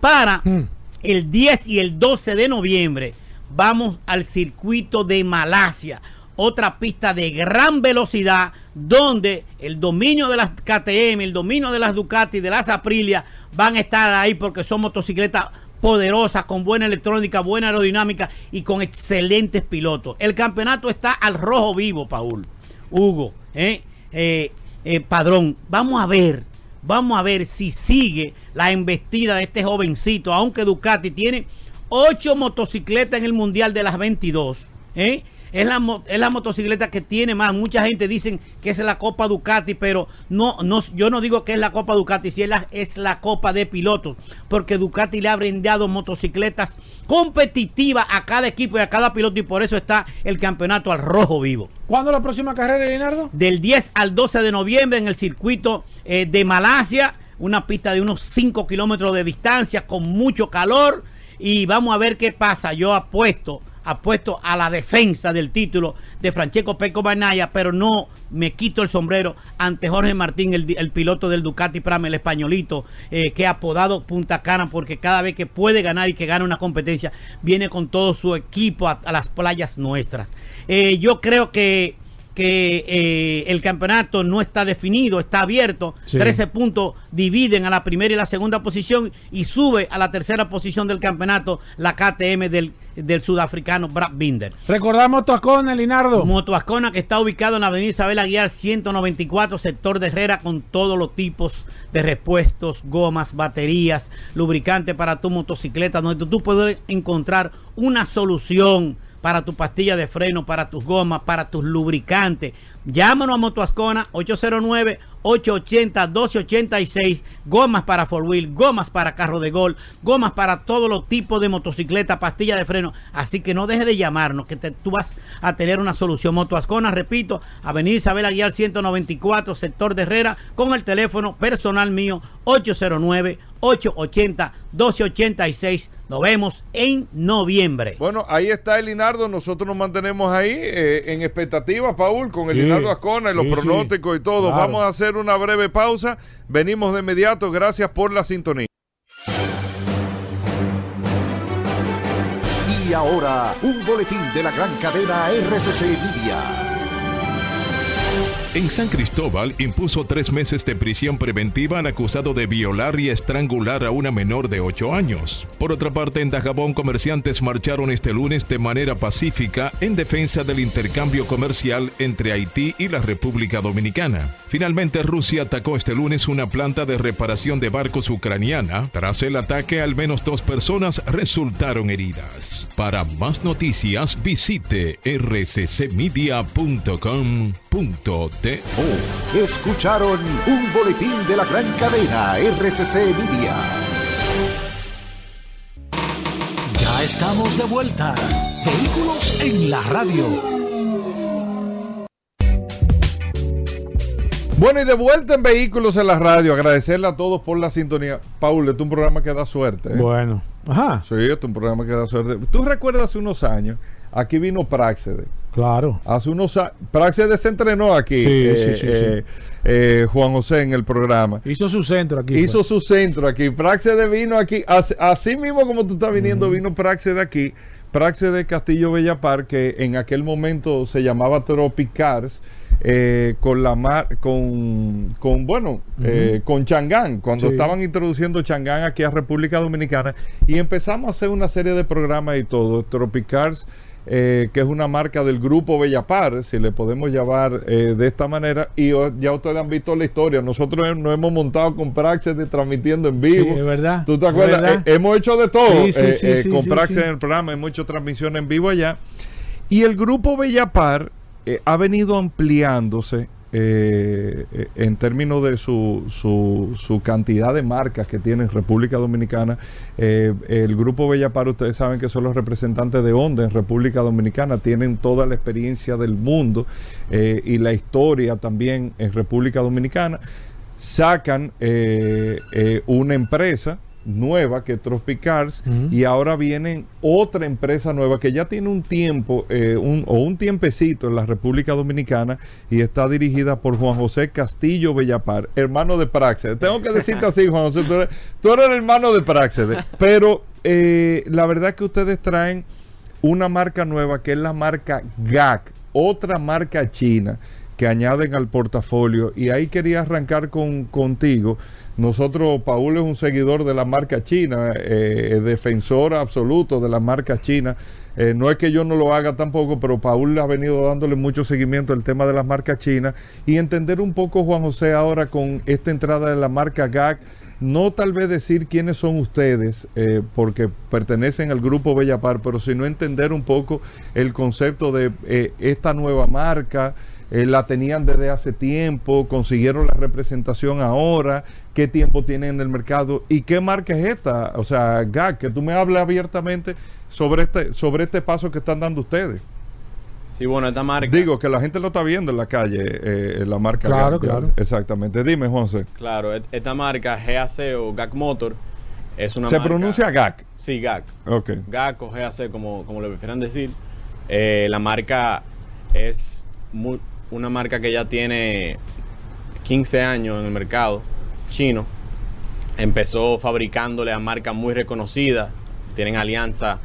Para Mm. el 10 y el 12 de noviembre vamos al circuito de Malasia, otra pista de gran velocidad donde el dominio de las KTM, el dominio de las Ducati, de las Aprilia van a estar ahí porque son motocicletas poderosas, con buena electrónica, buena aerodinámica y con excelentes pilotos. El campeonato está al rojo vivo, Paul. Hugo, ¿eh? Eh, eh, Padrón, vamos a ver, vamos a ver si sigue la embestida de este jovencito, aunque Ducati tiene ocho motocicletas en el Mundial de las 22. ¿eh? Es, la, es la motocicleta que tiene más. Mucha gente dicen que es la Copa Ducati, pero no, no, yo no digo que es la Copa Ducati, si es la, es la Copa de Pilotos, porque Ducati le ha brindado motocicletas competitivas a cada equipo y a cada piloto y por eso está el campeonato al rojo vivo ¿Cuándo la próxima carrera, Leonardo? del 10 al 12 de noviembre en el circuito eh, de Malasia, una pista de unos 5 kilómetros de distancia con mucho calor y vamos a ver qué pasa. Yo apuesto, apuesto a la defensa del título de Francesco Peco Banaya, pero no me quito el sombrero ante Jorge Martín, el, el piloto del Ducati Prame, el españolito, eh, que ha apodado Punta Cana porque cada vez que puede ganar y que gana una competencia, viene con todo su equipo a, a las playas nuestras. Eh, yo creo que que eh, el campeonato no está definido, está abierto. Sí. 13 puntos dividen a la primera y la segunda posición y sube a la tercera posición del campeonato la KTM del, del sudafricano Brad Binder. Recordamos Toacona, Linardo. Moto Ascona que está ubicado en la avenida Isabel Aguiar 194, sector de Herrera, con todos los tipos de repuestos, gomas, baterías, lubricantes para tu motocicleta, donde tú puedes encontrar una solución para tu pastilla de freno, para tus gomas, para tus lubricantes. Llámanos a Moto Ascona 809-880-1286. Gomas para four wheel, gomas para carro de gol, gomas para todos los tipos de motocicleta, pastilla de freno. Así que no dejes de llamarnos, que te- tú vas a tener una solución. Moto Ascona, repito, Avenida Isabel Aguiar 194, sector de Herrera, con el teléfono personal mío 809-880-1286. Nos vemos en noviembre. Bueno, ahí está el Linardo. Nosotros nos mantenemos ahí eh, en expectativa, Paul, con el Sí, Linardo Ascona y los sí, sí. pronósticos y todo. Claro. Vamos a hacer una breve pausa. Venimos de inmediato. Gracias por la sintonía. Y ahora, un boletín de la gran cadena RCC Media. En San Cristóbal impuso tres meses de prisión preventiva al acusado de violar y estrangular a una menor de 8 años. Por otra parte, en Dajabón, comerciantes marcharon este lunes de manera pacífica en defensa del intercambio comercial entre Haití y la República Dominicana. Finalmente, Rusia atacó este lunes una planta de reparación de barcos ucraniana. Tras el ataque, al menos dos personas resultaron heridas. Para más noticias, visite rccmedia.com.do. Escucharon un boletín de la gran cadena RCC Media. Ya estamos de vuelta. Vehículos en la radio. Bueno, y de vuelta en Vehículos en la Radio. Agradecerle a todos por la sintonía. Paul, este es un programa que da suerte. ¿eh? Bueno. Ajá. Sí, este es un programa que da suerte. ¿Tú recuerdas hace unos años? Aquí vino Praxede. Claro. Hace unos años. Praxede se entrenó aquí. Sí, eh, sí, sí, eh, eh, Juan José en el programa. Hizo su centro aquí. Hizo pues. su centro aquí. Praxede vino aquí. Así, así mismo como tú estás viniendo, vino Praxede aquí. Praxede Castillo Bellapar, que en aquel momento se llamaba Tropicars, eh, con la mar, con, con bueno, eh, con Changán, cuando Sí. estaban introduciendo Changán aquí a República Dominicana, y empezamos a hacer una serie de programas y todo. Tropicars eh, que es una marca del grupo Bellapar, si le podemos llamar eh, de esta manera, y o- ya ustedes han visto la historia. Nosotros nos hemos montado con Praxis de transmitiendo en vivo. Sí, es verdad. ¿Tú te acuerdas? verdad. Eh, hemos hecho de todo Sí, sí, eh, con Praxis en el programa, hemos hecho transmisión en vivo allá. Y el grupo Bellapar ha venido ampliándose eh, eh, en términos de su, su, cantidad de marcas que tiene en República Dominicana. Eh, el grupo Bellapar, ustedes saben que son los representantes de Honda en República Dominicana, tienen toda la experiencia del mundo y la historia también en República Dominicana. Sacan una empresa nueva que es Tropicars y ahora viene otra empresa nueva que ya tiene un tiempo eh, un- o un tiempecito en la República Dominicana y está dirigida por Juan José Castillo Bellapar, hermano de Praxedes. Tengo que decirte así, Juan José, tú eres, tú eres el hermano de Praxedes. Pero eh, la verdad es que ustedes traen una marca nueva que es la marca GAC, otra marca china que añaden al portafolio. Y ahí quería arrancar con, contigo. Nosotros, Paul es un seguidor de la marca china, eh, defensor absoluto de la marca china. Eh, no es que yo no lo haga tampoco, pero Paul ha venido dándole mucho seguimiento al tema de las marcas chinas y entender un poco, Juan José, ahora con esta entrada de la marca GAC, no tal vez decir quiénes son ustedes, eh, porque pertenecen al grupo Bellapar, pero sino entender un poco el concepto de eh, esta nueva marca, eh, la tenían desde hace tiempo, consiguieron la representación ahora, qué tiempo tienen en el mercado y qué marca es esta. O sea, GAC, que tú me hables abiertamente sobre este, sobre este paso que están dando ustedes. Sí, bueno, esta marca. Digo que la gente lo está viendo en la calle, eh, la marca Claro, GAC. claro. Exactamente. Dime, José. Claro, et- esta marca GAC o GAC Motor es una Se marca- pronuncia GAC. Sí, GAC. Ok. GAC o GAC, como, como le prefieran decir. Eh, la marca es muy- una marca que ya tiene 15 años en el mercado chino. Empezó fabricándole a marcas muy reconocidas. Tienen alianza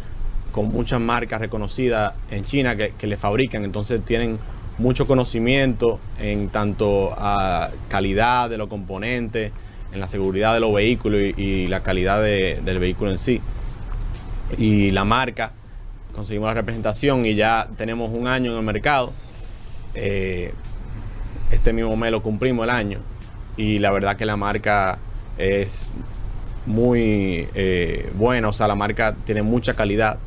con muchas marcas reconocidas en China que, le fabrican. Entonces tienen mucho conocimiento en tanto a calidad de los componentes, en la seguridad de los vehículos y, la calidad de- del vehículo en sí y la marca. Conseguimos la representación y ya tenemos un año en el mercado. Eh, este mismo mes lo cumplimos el año. Y la verdad que la marca es muy eh, buena. O sea, la marca tiene mucha calidad.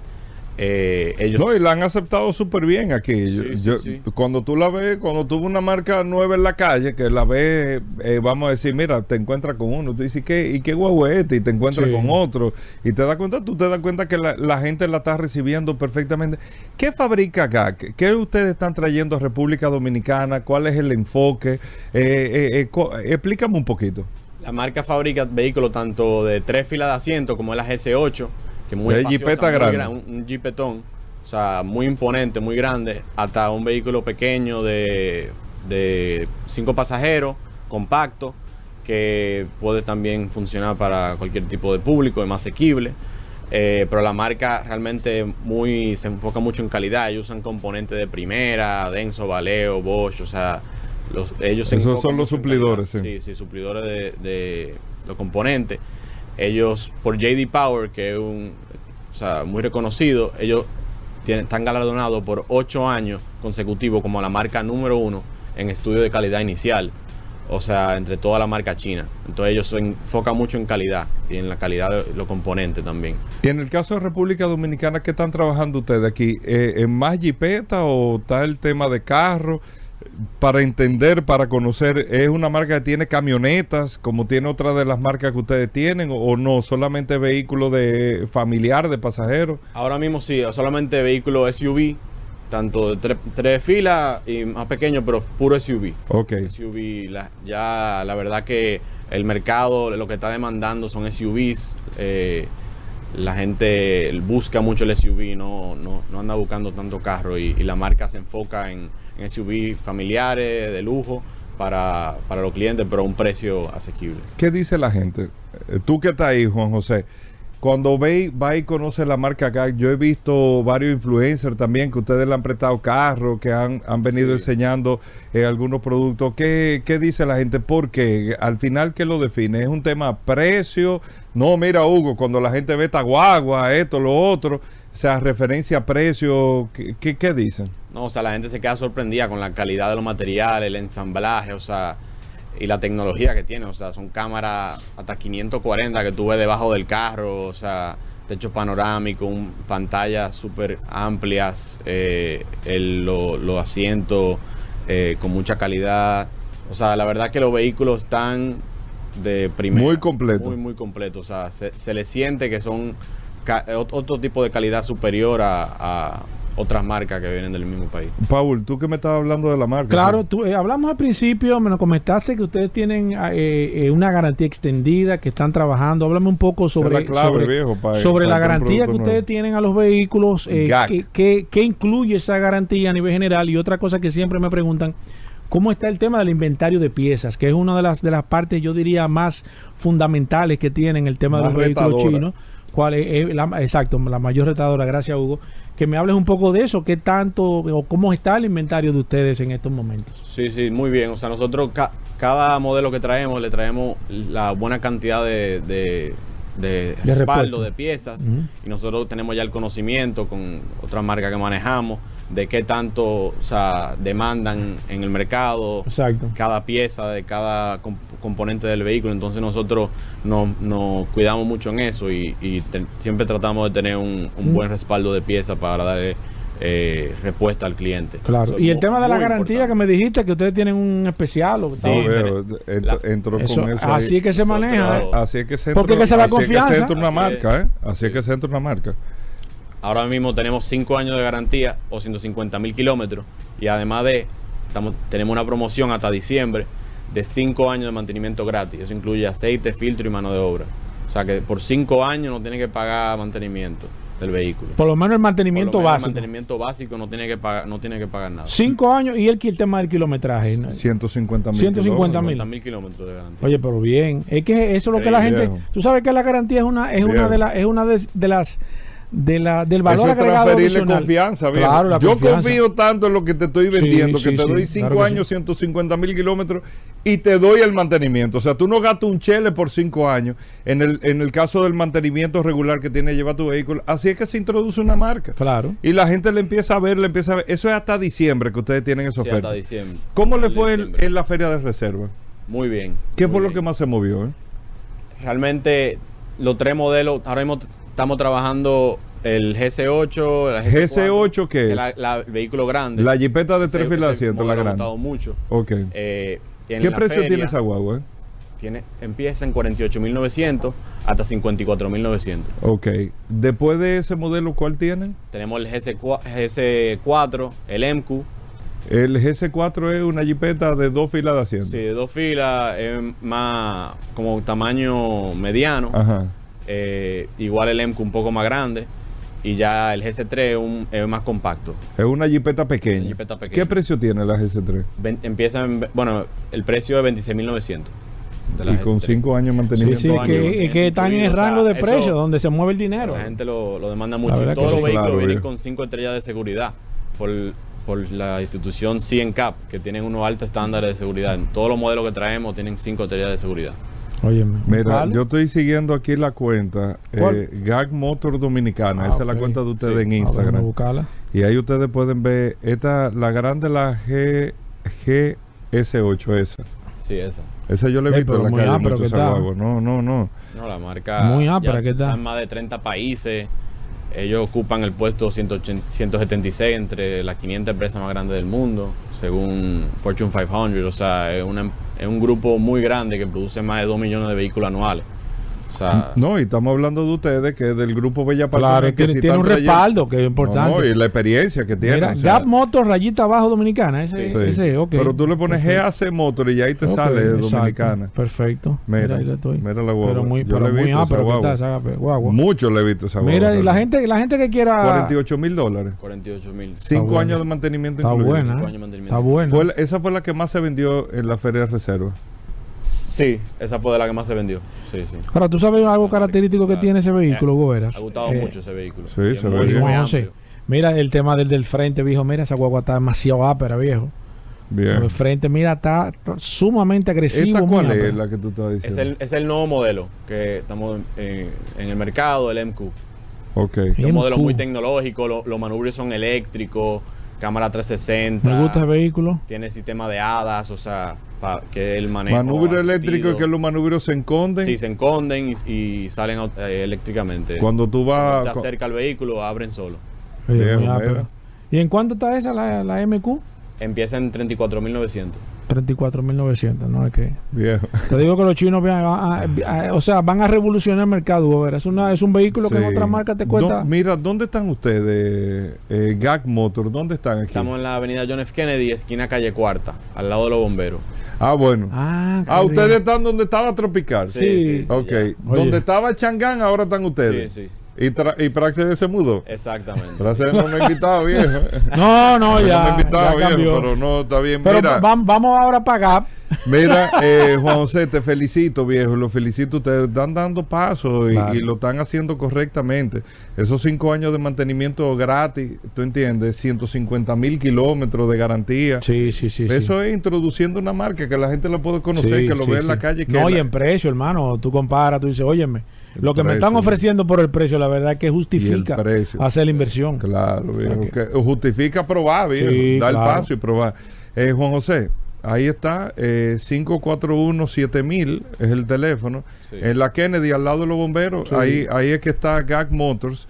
Eh, ellos No, y la han aceptado súper bien aquí. Yo- Sí, sí, yo- sí. Cuando tú la ves, cuando tú ves una marca nueva en la calle, que la ves, eh, vamos a decir, mira, te encuentras con uno, tú dices, ¿qué, ¿y qué huevo es este? Y te encuentras Sí. con otro. Y te das cuenta, tú te das cuenta que la, la gente la está recibiendo perfectamente. ¿Qué fabrica GAC? ¿Qué ustedes están trayendo a República Dominicana? ¿Cuál es el enfoque? Eh, eh, eh, explícame un poquito. La marca fabrica vehículos tanto de tres filas de asiento como es la GC8, que muy espaciosa, jipeta muy grande. gran- un, un jipetón, o sea, muy imponente, muy grande, hasta un vehículo pequeño de, de cinco pasajeros, compacto, que puede también funcionar para cualquier tipo de público, es más asequible. Eh, pero la marca realmente muy se enfoca mucho en calidad. Ellos usan componentes de primera, Denso, Valeo, Bosch, o sea, los, ellos se Esos son los suplidores, sí. sí, sí, suplidores de, de los componentes. Ellos, por JD Power, que es un, o sea, muy reconocido, ellos tienen, están galardonados por ocho años consecutivos como la marca número uno en estudio de calidad inicial. O sea, entre toda la marca china. Entonces ellos se enfocan mucho en calidad y en la calidad de los componentes también. Y en el caso de República Dominicana, ¿qué están trabajando ustedes aquí? Eh, ¿En más jipeta o está el tema de carro? Para entender, para conocer, ¿es una marca que tiene camionetas como tiene otra de las marcas que ustedes tienen o, no? ¿Solamente vehículos de familiar, de pasajeros? Ahora mismo sí, solamente vehículos SUV, tanto de tre- tres filas y más pequeños, pero puro SUV. Ok. SUV, la- ya la verdad que el mercado lo que está demandando son SUVs. eh, la gente busca mucho el SUV, no, no, no anda buscando tanto carro y, y la marca se enfoca en, en SUV familiares, de lujo, para, para los clientes, pero a un precio asequible. ¿Qué dice la gente? Eh, Tú que estás ahí, Juan José. Cuando ve, va y conoce la marca GAC, yo he visto varios influencers también que ustedes le han prestado carros, que han, han venido Sí. enseñando eh, algunos productos. ¿Qué, ¿Qué dice la gente? Porque al final, ¿qué lo define? ¿Es un tema precio? No, mira, Hugo, cuando la gente ve esta guagua, esto, lo otro, o sea, referencia a precio, ¿qué, qué, qué dicen? No, o sea, la gente se queda sorprendida con la calidad de los materiales, el ensamblaje, o sea, y la tecnología que tiene. O sea, son cámaras hasta 540 que tú ves debajo del carro, o sea, techo panorámico, un, pantallas súper amplias, eh, lo- los asientos eh, con mucha calidad. O sea, la verdad que los vehículos están de primera. Muy completo. Muy, muy completo. O sea, se, se le siente que son otro tipo de calidad superior a, a- otras marcas que vienen del mismo país. Paul, tú que me estabas hablando de la marca. Claro, tú, eh, hablamos al principio, me lo comentaste que ustedes tienen eh, eh, una garantía extendida, que están trabajando. Háblame un poco sobre, la clave, sobre, viejo, para- sobre para la garantía que ustedes nuevo. tienen a los vehículos, eh, qué, qué- qué incluye esa garantía a nivel general y otra cosa que siempre me preguntan. ¿Cómo está el tema del inventario de piezas? Que es una de las de las partes, yo diría, más fundamentales que tienen el tema Más de los vehículos chinos. ¿Cuál es, la- exacto, la mayor retadora? Gracias, Hugo. Que me hables un poco de eso. ¿Qué tanto o cómo está el inventario de ustedes en estos momentos? Sí, sí, muy bien. O sea, nosotros ca- cada modelo que traemos le traemos la buena cantidad de, de, de De respaldo repuesto. de piezas y nosotros tenemos ya el conocimiento con otra marca que manejamos de qué tanto o sea, demandan en el mercado Exacto. cada pieza de cada com- componente del vehículo. Entonces nosotros nos, nos cuidamos mucho en eso y, y te- siempre tratamos de tener un, un Mm. buen respaldo de piezas para darle eh, respuesta al cliente. Claro. Eso y el tema de la garantía importante. que me dijiste que ustedes tienen un especial. ¿o? Sí, pero- veo, ent- la- entró Eso- con eso. ahí. así es que se maneja. ¿eh? Así es que se Porque entra, que se da así es que se entra una Así marca, es. ¿eh? Así es que se entra una marca. Ahora mismo tenemos 5 años de garantía o 150 mil kilómetros y además de, estamos, tenemos una promoción hasta diciembre de 5 años de mantenimiento gratis. Eso incluye aceite, filtro y mano de obra. O sea que por 5 años no tiene que pagar mantenimiento del vehículo. Por lo menos el Por lo mantenimiento menos el básico. mantenimiento básico no tiene que pagar, no tiene que pagar nada. Cinco años y el, el tema del kilometraje. ¿no? 150 mil. 150 kilómetros. mil. mil kilómetros de garantía. Oye, pero bien. Es que eso es lo que la gente. Tú sabes que la garantía es una es una de, la, es una de, de las de la, del valor Eso es agregado transferirle adicional. confianza. Claro, la Yo confianza. confío tanto en lo que te estoy vendiendo sí, que te sí, doy 5 claro años, sí. 150 mil kilómetros y te doy el mantenimiento. O sea, tú no gastas un chele por 5 años en el, en el caso del mantenimiento regular que tiene que llevar tu vehículo. Así es que se introduce una marca. Claro. Y la gente le empieza a ver, le empieza a ver. Eso es hasta diciembre que ustedes tienen esa Sí, oferta. hasta diciembre. ¿Cómo le fue en, la feria de reserva? Muy bien. ¿Qué muy fue lo que más se movió? eh? Realmente los tres modelos, ahora mismo estamos trabajando el GC8, la GC4, GC8, ¿qué es? La, la- el vehículo grande. La jipeta de tres filas de asiento, la ha grande. gustado mucho. Ok. Eh, en ¿Qué precio feria tiene esa guagua? eh? Tiene, empieza en 48.900 hasta 54.900. Ok. Después de ese modelo, ¿cuál tienen? Tenemos el GC4, GC4 el MQ, El GC4 es una jipeta de dos filas de asiento. sí, de dos filas, es más como tamaño mediano. Ajá. Eh, igual el MQ un poco más grande. Y ya el GC3 es, un- es más compacto. Es una jipeta pequeña. Una jipeta pequeña. ¿Qué precio tiene la GC3? Ven- empieza en, bueno, el precio es 26.900. de la Y con GC3. 5 años de Sí, sí, es que, años, es que están en el incluido, o sea, rango de eso- precio donde se mueve el dinero. La gente lo, lo demanda mucho. Y todos los sí. vehículos Claro, vienen viejo. con 5 estrellas de seguridad por, por la institución CNCAP, que tienen unos altos estándares de seguridad. En todos los modelos que traemos tienen 5 estrellas de seguridad. Óyeme. Mira, ¿vale? yo estoy siguiendo aquí la cuenta eh, Gag Motor Dominicana. Ah, Esa es la cuenta de ustedes Sí. en Instagram. buscarla. Y ahí ustedes pueden ver esta, la grande, la G, GS8 esa. Sí, esa. Esa yo la he Ey, visto en la calle ápero mucho. No, no, no. No, la marca Muy ápera, ¿qué tal? está en más de 30 países. Ellos ocupan el puesto 180 176 entre las 500 empresas más grandes del mundo, según Fortune 500. O sea, es, una- es un grupo muy grande que produce más de 2 millones de vehículos anuales. Sea, No, y estamos hablando de ustedes que del grupo Bella Parque Claro, que tiene, si tiene un trayendo- respaldo que es importante. No, no, y la experiencia que tienen. Mira, o sea, Gap Motor rayita abajo dominicana. Ese, Sí. sí. ese, ok. Pero tú le pones. GAC Motor y ahí te Ok, sale exacto. dominicana. Perfecto. Mira, ahí la estoy. mira la guagua. Pero muy, Yo pero la he muy visto esa ápero que guagua. está esa guagua. Mucho le he visto esa guagua. Mira, y la gente, la gente que quiera. 48 mil dólares. 48 mil. Cinco buena. años de mantenimiento Está incluido. buena. Cinco ¿eh? años de mantenimiento. Está buena. Fue la- esa fue la que más se vendió en la feria de reserva. Sí, esa fue de la que más se vendió. Sí, sí. Ahora, ¿tú sabes algo característico que Claro. tiene ese vehículo, Hugo Veras? Ha gustado Eh, mucho ese vehículo. sí, se ve bien. Mira el tema del del frente, viejo. Mira, esa guagua está demasiado ápera, viejo. Bien. El frente, mira, está sumamente agresivo. ¿Esta cuál es la que tú estás Es diciendo? el, es el nuevo modelo que estamos en, en el mercado, el MQ. Ok. Es un modelo muy tecnológico, lo- los manubrios son eléctricos, cámara 360. Me gusta el vehículo. Tiene sistema de hadas, o sea, pa- que el manejo. Manubrio eléctrico asistido. que los manubrios se esconden. Sí, se esconden y, y salen eh, eléctricamente. Cuando tú vas. te acerca al vehículo, abren solo. Ápero. mira. ¿Y en cuánto está esa, la, la MQ? Empieza en 34.900. 34.900, no es que... Viejo. Te digo que los chinos van a, a- a- o sea, van a revolucionar el mercado, Gober. Es, una, es un vehículo que en Sí. otra marca te cuesta... Do- mira, ¿dónde están ustedes? Eh, Gag Motor, ¿dónde están aquí? Estamos en la avenida John F. Kennedy, esquina calle Cuarta, al lado de los bomberos. Ah, bueno. Ah, Ah, ustedes están donde estaba Tropical. Sí, sí, sí, Ok. ya. Donde estaba Changán, ahora están ustedes. Sí, sí. Y, tra- y Praxedes se mudó. Exactamente. Praxedes no me ha invitado, viejo. No, no, me ya, ha invitado, ya viejo, cambió. pero no, está bien. Pero Mira, vam- vamos ahora a pagar. Mira, eh, Juan José, te felicito, viejo. Lo felicito. Ustedes están dando pasos y, Claro. y lo están haciendo correctamente. Esos cinco años de mantenimiento gratis, tú entiendes, 150 mil kilómetros de garantía. Sí, sí, sí. Eso es introduciendo una marca que la gente la puede conocer, Sí, que lo sí, ve en la calle. Que No, y en precio, hermano. Tú comparas, tú dices, óyeme, lo que me están ofreciendo por el precio, la verdad es que justifica precio. hacer la inversión. Claro, viejo, que justifica probar, viejo, Sí, dar el paso y probar. Eh, Juan José, ahí está, eh, 541-7000 es el teléfono. Sí. En la Kennedy, al lado de los bomberos, Sí. ahí, ahí es que está Gag Motors.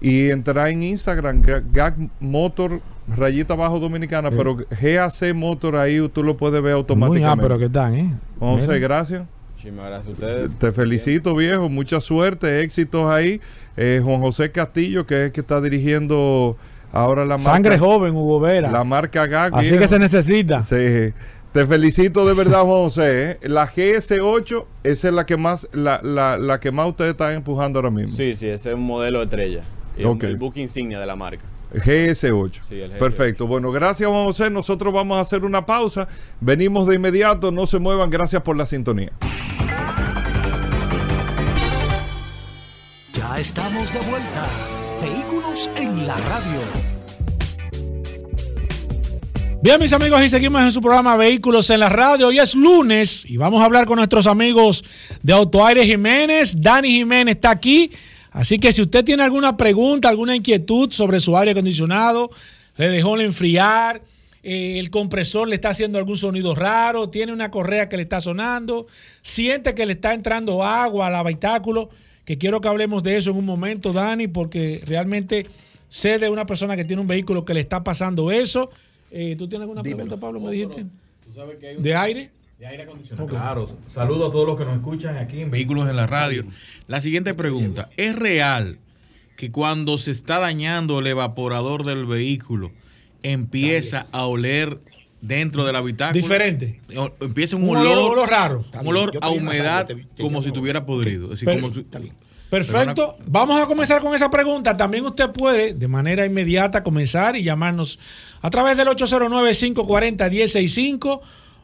Y entrar en Instagram, Ga- Gag Motor, rayita abajo dominicana, Sí. pero GAC Motor ahí tú lo puedes ver Muy automáticamente. pero que están, ¿eh? Juan José, Mira. gracias. Muchísimas gracias a ustedes. Te felicito, viejo. Mucha suerte, éxitos ahí. Eh, Juan José Castillo, que es el que está dirigiendo ahora la marca. Sangre joven, Hugo Vera. La marca GAG. Así viejo. que se necesita. Sí. Te felicito de verdad, Juan José. ¿eh? La GS8, esa es la que más, la, la, la que más ustedes están empujando ahora mismo. Sí, sí, ese es un modelo de estrella. El book insignia de la marca. GS8. Sí, el GS8. Perfecto. Bueno, gracias, José. Nosotros vamos a hacer una pausa. Venimos de inmediato. No se muevan. Gracias por la sintonía. Ya estamos de vuelta. Vehículos en la radio. Bien, mis amigos, y seguimos en su programa Vehículos en la Radio. Hoy es lunes y vamos a hablar con nuestros amigos de Autoaire Jiménez. Dani Jiménez está aquí. Así que si usted tiene alguna pregunta, alguna inquietud sobre su aire acondicionado, le dejó el enfriar, eh, el compresor le está haciendo algún sonido raro, tiene una correa que le está sonando, siente que le está entrando agua al habitáculo, que quiero que hablemos de eso en un momento, Dani, porque realmente sé de una persona que tiene un vehículo que le está pasando eso. Eh, ¿Tú tienes alguna pregunta, Pablo? ¿Me dijiste? ¿De aire? Claro, saludo a todos los que nos escuchan aquí en Vehículos en la Radio. La siguiente pregunta, ¿es real que cuando se está dañando el evaporador del vehículo empieza a oler dentro del habitáculo? Diferente. Empieza un, Un olor, raro. Un olor a humedad radio, te- te como si estuviera podrido. Es decir, Pero- como si- Perfecto. Vamos a comenzar con esa pregunta. También usted puede, de manera inmediata, comenzar y llamarnos a través del 809-540-1065,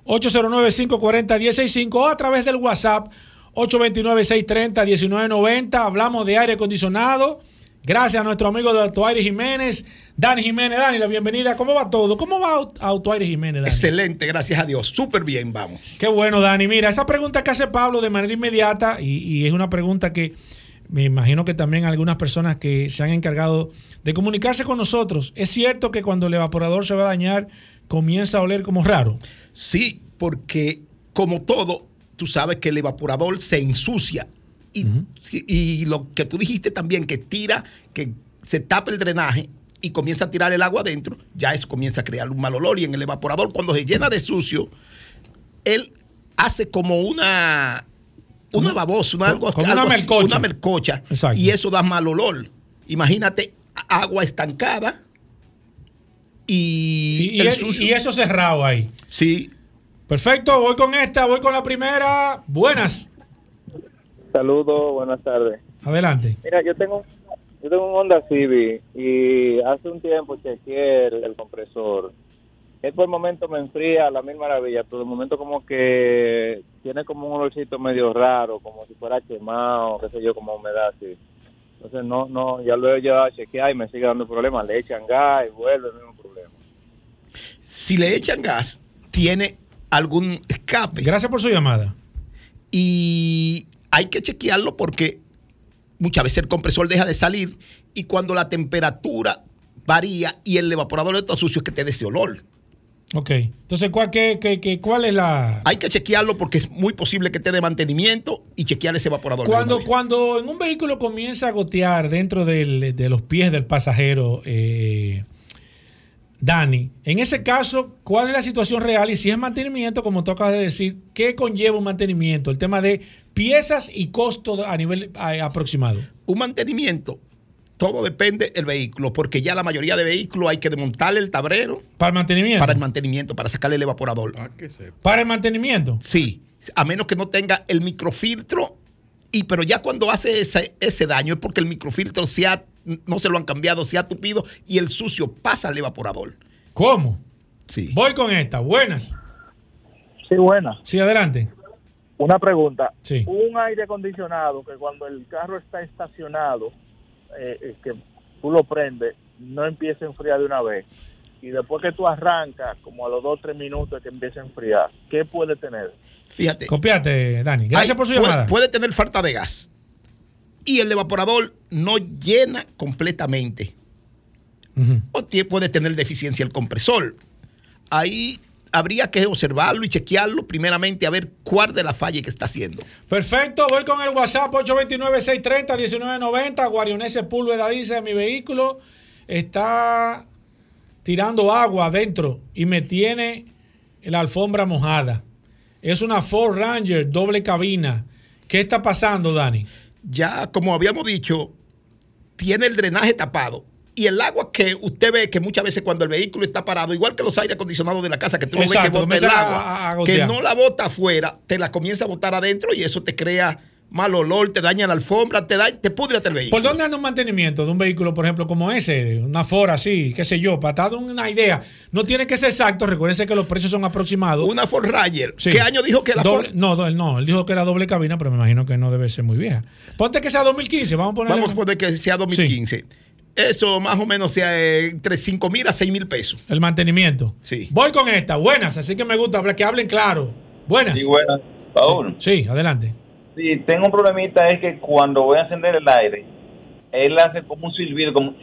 809-540-1065 o a través del WhatsApp 829-630-1990. Hablamos de aire acondicionado. Gracias a nuestro amigo de Autoaire Jiménez, Dani Jiménez. Dani, la bienvenida. ¿Cómo va todo? ¿Cómo va Aut- Autoaire Jiménez, Dani? Excelente, gracias a Dios. Súper bien, vamos. Qué bueno, Dani. Mira, esa pregunta que hace Pablo de manera inmediata, y, y es una pregunta que me imagino que también algunas personas que se han encargado de comunicarse con nosotros. ¿Es cierto que cuando el evaporador se va a dañar, comienza a oler como raro? Sí, porque como todo, tú sabes que el evaporador se ensucia. Y, lo que tú dijiste también, que tira, que se tapa el drenaje y comienza a tirar el agua adentro, ya eso comienza a crear un mal olor. Y en el evaporador, cuando se llena de sucio, él hace como una una babosa, una, algo, como algo una así, melcocha. una melcocha. Exacto. Y eso da mal olor. Imagínate agua estancada y, Y, y- el y- sucio. y eso cerrado ahí. Sí. Perfecto, voy con esta, voy con la primera. Buenas. Saludos, buenas tardes. Adelante. Mira, yo tengo, yo tengo un Honda Civic y hace un tiempo chequeé el, el compresor. Él por el momento me enfría a la mil maravillas, pero de momento como que tiene como un olorcito medio raro, como si fuera quemado, qué sé yo, como humedad así. Entonces no, no, ya lo he llevado a chequear y me sigue dando problemas. Le echan gas y vuelve el mismo. Si le echan gas, tiene algún escape. Gracias por su llamada. Y hay que chequearlo porque muchas veces el compresor deja de salir y cuando la temperatura varía y el evaporador está sucio es que te dé ese olor. Ok. Entonces, ¿cuál, qué, qué- qué- cuál es la...? Hay que chequearlo porque es muy posible que te dé mantenimiento y chequear ese evaporador. de Cuando, cuando en un vehículo comienza a gotear dentro del- de los pies del pasajero, eh, Dani, en ese caso, ¿cuál es la situación real? Y si es mantenimiento, como tú acabas de decir, ¿qué conlleva un mantenimiento? El tema de piezas y costo a nivel aproximado. Un mantenimiento, todo depende del vehículo, porque ya la mayoría de vehículos hay que desmontarle el tablero. ¿Para el mantenimiento? Para el mantenimiento, para sacarle el evaporador. ¿Para el mantenimiento? Sí, a menos que no tenga el microfiltro. Y pero ya cuando hace ese, ese daño es porque el microfiltro se ha, no se lo han cambiado, se ha tupido y el sucio pasa al evaporador. ¿Cómo? Sí. Voy con esta. Buenas. Sí, buena. Sí, adelante. Una pregunta. Sí. Un aire acondicionado que cuando el carro está estacionado, eh, eh, que tú lo prendes, no empieza a enfriar de una vez. Y después que tú arrancas, como a los 2 o 3 minutos que empieza a enfriar, ¿qué puede tener? Fíjate. Copiate, Dani. Gracias por su puede- llamada. Puede tener falta de gas. Y el evaporador no llena completamente. O tie- puede tener deficiencia el compresor. Ahí habría que observarlo y chequearlo primeramente a ver cuál de las fallas que está haciendo. Perfecto, voy con el WhatsApp 829-630-1990. Guarionese Púlveda dice, mi vehículo está tirando agua adentro y me tiene la alfombra mojada. Es una Ford Ranger doble cabina. ¿Qué está pasando, Dani? Ya, como habíamos dicho, tiene el drenaje tapado. Y el agua que usted ve que muchas veces cuando el vehículo está parado, igual que los aires acondicionados de la casa, que tú no ves que bota el a- agua, a- a que no la bota afuera, te la comienza a botar adentro y eso te crea mal olor, te daña la alfombra, te, da, te pudre el vehículo. ¿Por dónde anda un mantenimiento de un vehículo, por ejemplo, como ese? Una Ford así, qué sé yo, para dar una idea. No tiene que ser exacto, recuérdense que los precios son aproximados. Una Ford Ranger. ¿Qué año dijo que la Doble- Ford? No, no, él dijo que era doble cabina, pero me imagino que no debe ser muy vieja. Ponte que sea 2015, vamos a poner. Vamos a poner que sea 2015. Eso más o menos sea entre 5 mil a 6 mil pesos. El mantenimiento. Sí. Voy con esta, buenas, así que me gusta que hablen claro. Buenas. Sí, buenas. Paul. Sí, adelante. Sí, tengo un problemita, es que cuando voy a encender el aire, él hace como un silbido, como,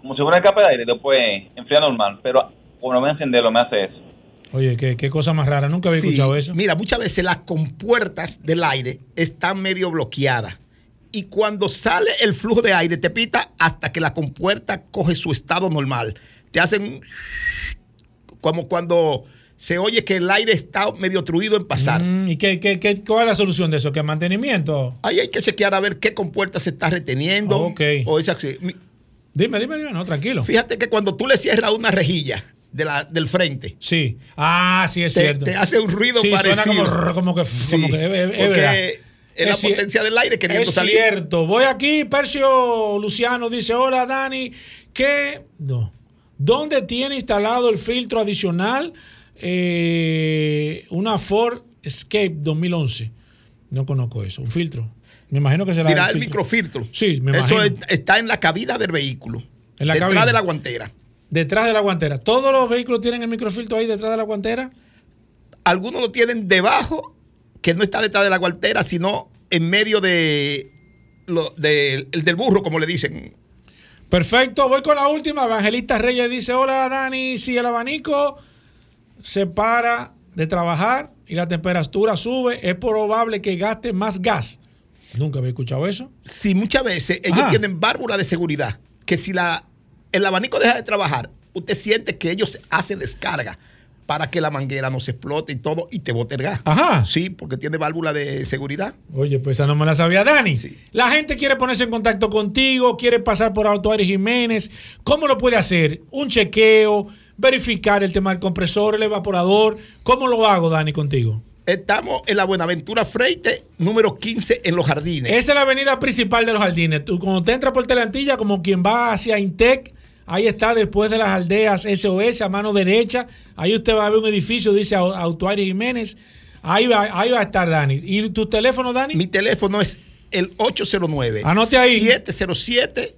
como si fuera una capa de aire, después enfría normal, pero cuando voy a encenderlo me hace eso. Oye, qué, qué cosa más rara, nunca había Sí, escuchado eso. Mira, muchas veces las compuertas del aire están medio bloqueadas. Y cuando sale el flujo de aire, te pita hasta que la compuerta coge su estado normal. Te hacen como cuando se oye que el aire está medio truido en pasar. Mm, ¿Y qué, qué, qué, cuál es la solución de eso? ¿Qué mantenimiento? Ahí hay que chequear a ver qué compuerta se está reteniendo. Ok. O esa-. Mi- Dime, dime, dime, no, tranquilo. Fíjate que cuando tú le cierras una rejilla de la, del frente, Sí. Ah, sí, es te, cierto. te hace un ruido Sí, suena parecido. como, rrr, como que, como que es, es- es porque verdad. es la potencia del aire queriendo es salir. cierto. Voy aquí, Percio Luciano dice, hola Dani, ¿qué? No. ¿Dónde tiene instalado el filtro adicional? Eh, una Ford Escape 2011. No conozco eso. Un filtro. Me imagino que será Dirá el filtro. microfiltro. Sí, me Eso imagino. es- está en la cabina del vehículo. En la detrás cabina. de la guantera. Detrás de la guantera. ¿Todos los vehículos tienen el microfiltro ahí detrás de la guantera? Algunos lo tienen debajo, que no está detrás de la guantera, sino en medio de, lo, de- el del burro, como le dicen. Perfecto, voy con la última. Evangelista Reyes dice: Hola Dani, si el abanico se para de trabajar y la temperatura sube, es probable que gaste más gas. Nunca había escuchado eso. Si muchas veces ellos Ajá. tienen válvula de seguridad, que si la, el abanico deja de trabajar, usted siente que ellos hacen descarga para que la manguera no se explote y todo y te bote el gas. Ajá. Sí, porque tiene válvula de seguridad. Oye, pues esa no me la sabía Dani. La gente quiere ponerse en contacto contigo, quiere pasar por Auto Aires Jiménez. ¿Cómo lo puede hacer? Un chequeo, verificar el tema del compresor, el evaporador. ¿Cómo lo hago, Dani, contigo? Estamos en la Buenaventura Freite, número 15, en Los Jardines. Esa es la avenida principal de los jardines. Tú, cuando te entras por Telantilla, como quien va hacia Intec, ahí está después de las aldeas SOS a mano derecha. Ahí usted va a ver un edificio, dice Au- Autuario Jiménez. Ahí va, ahí va a estar Dani. ¿Y tu teléfono, Dani? Mi teléfono es el 809 Anote ahí. 707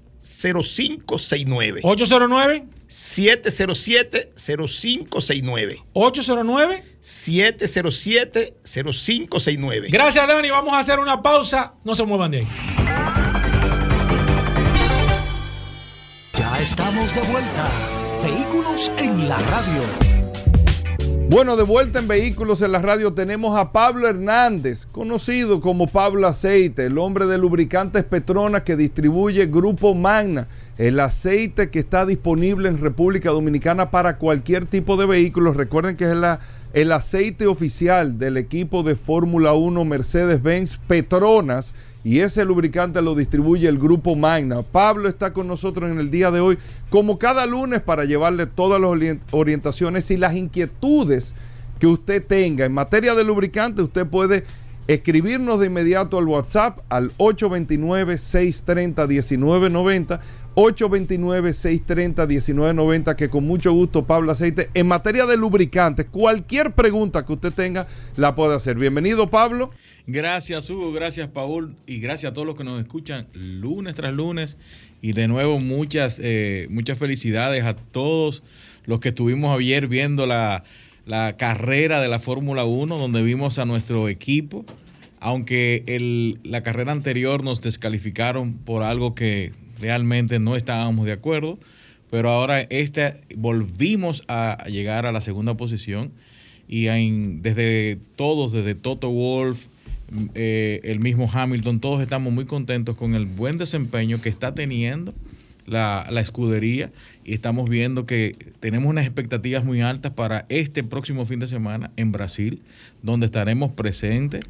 0569. 809 707 0569. 809 707 0569. Gracias, Dani. Vamos a hacer una pausa. No se muevan de ahí. Ya estamos de vuelta. Vehículos en la radio. Bueno, de vuelta en Vehículos en la Radio tenemos a Pablo Hernández, conocido como Pablo Aceite, el hombre de lubricantes Petronas que distribuye Grupo Magna, el aceite que está disponible en República Dominicana para cualquier tipo de vehículos. Recuerden que es el aceite oficial del equipo de Fórmula 1 Mercedes-Benz Petronas y ese lubricante lo distribuye el grupo Magna. Pablo está con nosotros en el día de hoy, como cada lunes, para llevarle todas las orient- orientaciones y las inquietudes que usted tenga. En materia de lubricante, usted puede escribirnos de inmediato al WhatsApp al 829-630-1990. 829-630-1990, que con mucho gusto Pablo Aceite, en materia de lubricantes, cualquier pregunta que usted tenga, la puede hacer. Bienvenido, Pablo. Gracias, Hugo. Gracias, Paul. Y gracias a todos los que nos escuchan lunes tras lunes. Y de nuevo, muchas, eh, muchas felicidades a todos los que estuvimos ayer viendo la, la carrera de la Fórmula 1, donde vimos a nuestro equipo. Aunque el- la carrera anterior nos descalificaron por algo que realmente no estábamos de acuerdo. Pero ahora este, volvimos a llegar a la segunda posición y en- desde todos, desde Toto Wolf, mm, eh, el mismo Hamilton, todos estamos muy contentos con el buen desempeño que está teniendo la, la escudería y estamos viendo que tenemos unas expectativas muy altas para este próximo fin de semana en Brasil, donde estaremos presentes.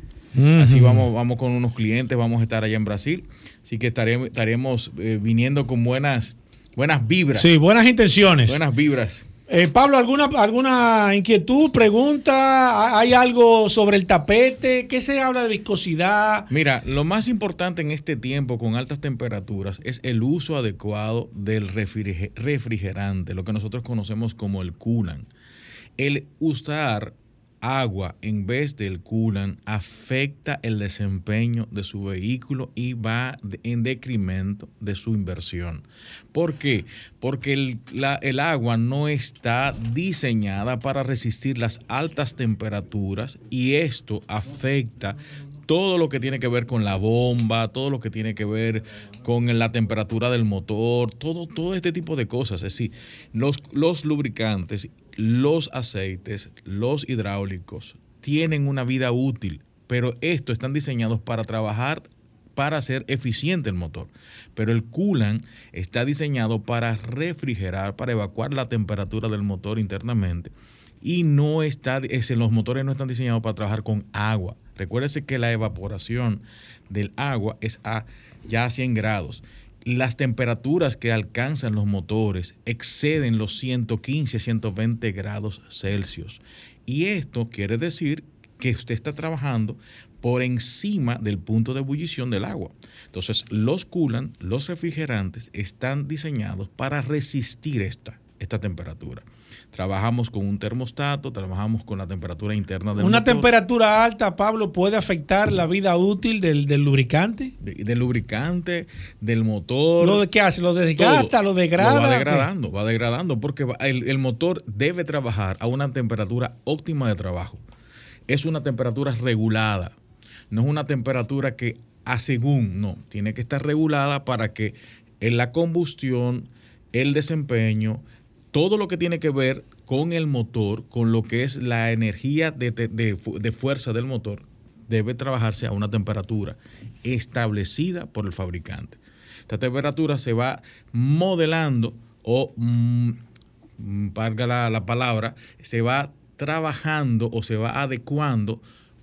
Así vamos, vamos con unos clientes, vamos a estar allá en Brasil. Así que estaremos, estaremos eh, viniendo con buenas, buenas vibras. Sí, buenas intenciones. Buenas vibras. Eh, Pablo, ¿alguna, ¿alguna inquietud, pregunta? ¿Hay algo sobre el tapete? ¿Qué se habla de viscosidad? Mira, lo más importante en este tiempo con altas temperaturas es el uso adecuado del refrige- refrigerante, lo que nosotros conocemos como el coolant. El usar agua en vez del coolant afecta el desempeño de su vehículo y va en decremento de su inversión. ¿Por qué? Porque el, el agua no está diseñada para resistir las altas temperaturas y esto afecta todo lo que tiene que ver con la bomba, todo lo que tiene que ver con la temperatura del motor, todo, todo este tipo de cosas. Es decir, los, los lubricantes, los aceites, los hidráulicos tienen una vida útil, pero estos están diseñados para trabajar para hacer eficiente el motor. Pero el coolant está diseñado para refrigerar, para evacuar la temperatura del motor internamente. Y no está, ese, los motores no están diseñados para trabajar con agua. Recuérdese que la evaporación del agua es a ya a 100 grados. Las temperaturas que alcanzan los motores exceden los 115, 120 grados Celsius. Y esto quiere decir que usted está trabajando por encima del punto de ebullición del agua. Entonces, los coolant, los refrigerantes, están diseñados para resistir esta, esta temperatura. Trabajamos con un termostato, trabajamos con la temperatura interna del ¿Una motor. temperatura alta, Pablo, puede afectar la vida útil del, del lubricante? de- del lubricante, del motor. ¿Lo de qué hace? ¿Lo desgasta? ¿Lo degrada? va degradando, va degradando, porque va- el, el motor debe trabajar a una temperatura óptima de trabajo. Es una temperatura regulada, no es una temperatura que a según, no, tiene que estar regulada para que en la combustión, el desempeño, todo lo que tiene que ver con el motor, con lo que es la energía de, de- de fu- de fuerza del motor, debe trabajarse a una temperatura establecida por el fabricante. Esta temperatura se va modelando o, mm, mm, valga la, la palabra, se va trabajando o se va adecuando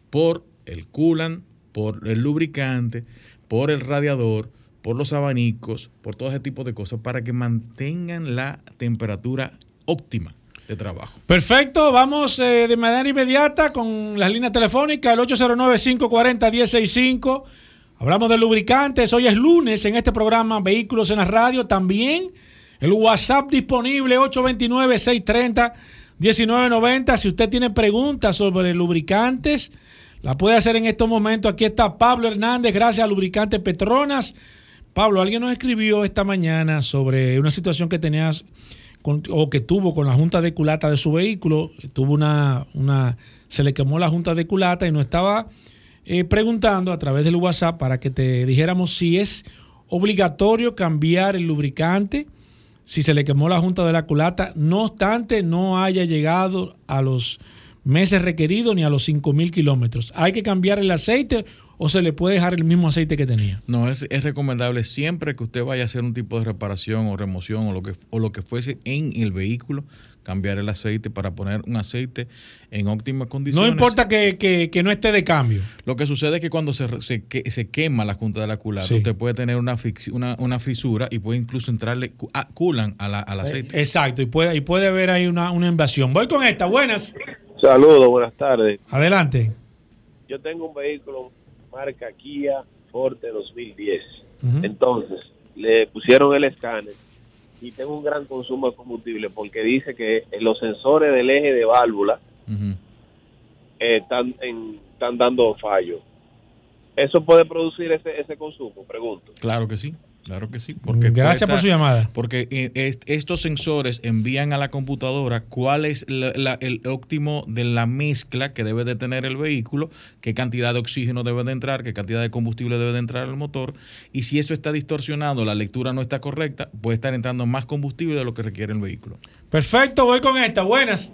por el coolant, por el lubricante, por el radiador, por los abanicos, por todo ese tipo de cosas para que mantengan la temperatura óptima de trabajo. Perfecto, vamos eh, de manera inmediata con las líneas telefónicas, el 809-540-1065. Hablamos de lubricantes, hoy es lunes en este programa Vehículos en la Radio. También el WhatsApp disponible 829-630-1990. Si usted tiene preguntas sobre lubricantes, la puede hacer en estos momentos. Aquí está Pablo Hernández, gracias a Lubricantes Petronas. Pablo, alguien nos escribió esta mañana sobre una situación que tenías con- o que tuvo con la junta de culata de su vehículo. Tuvo una, una, se le quemó la junta de culata y nos estaba eh, preguntando a través del WhatsApp para que te dijéramos si es obligatorio cambiar el lubricante si se le quemó la junta de la culata, no obstante no haya llegado a los meses requeridos ni a los 5.000 kilómetros. ¿Hay que cambiar el aceite o se le puede dejar el mismo aceite que tenía? No, es, es recomendable siempre que usted vaya a hacer un tipo de reparación o remoción o lo que, o lo que fuese en el vehículo, cambiar el aceite para poner un aceite en óptimas condiciones. No importa que, que- que no esté de cambio. Lo que sucede es que cuando se, se, que- se quema la junta de la culata, Sí. usted puede tener una, fix- una, una fisura y puede incluso entrarle a- culan a la- al aceite. Exacto, y puede, y puede haber ahí una, una invasión. Voy con esta, buenas. Saludos, buenas tardes. Adelante. Yo tengo un vehículo marca Kia Forte 2010. Ujú. Entonces, le pusieron el escáner y tengo un gran consumo de combustible porque dice que los sensores del eje de válvula eh, están, en- están dando fallo. ¿Eso puede producir ese, ese consumo? Pregunto. Claro que sí, claro que sí. Porque Gracias por su llamada. Porque eh, est- estos sensores envían a la computadora cuál es la- la- el óptimo de la mezcla que debe de tener el vehículo, qué cantidad de oxígeno debe de entrar, qué cantidad de combustible debe de entrar al motor. Y si eso está distorsionado, la lectura no está correcta, puede estar entrando más combustible de lo que requiere el vehículo. Perfecto, voy con esta, buenas.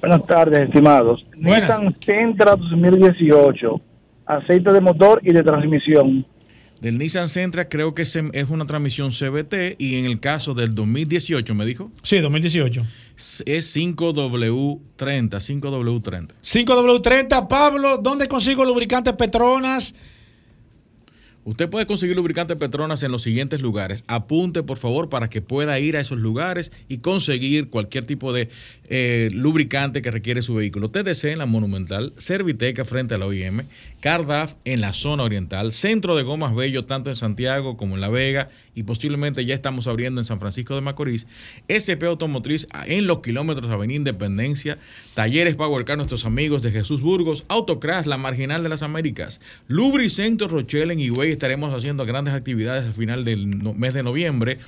Buenas tardes, estimados. Buenas. Nissan Sentra 2018, aceite de motor y de transmisión. Del Nissan Sentra creo que es una transmisión CBT y en el caso del 2018, ¿me dijo? Sí, 2018. Es 5W30, 5W30. 5W30, Pablo, ¿dónde consigo lubricantes Petronas? Usted puede conseguir lubricante Petronas en los siguientes lugares. Apunte, por favor, para que pueda ir a esos lugares y conseguir cualquier tipo de eh, lubricante que requiere su vehículo. TDC en la Monumental, Serviteca frente a la OIM, Cardaf en la zona oriental, Centro de Gomas Bello tanto en Santiago como en La Vega y posiblemente ya estamos abriendo en San Francisco de Macorís, SP Automotriz en los kilómetros Avenida Independencia, Talleres Power Car, nuestros amigos de Jesús Burgos, Autocrash, la Marginal de las Américas, Lubricentro Rochelle en Higüey, estaremos haciendo grandes actividades al final del mes de noviembre,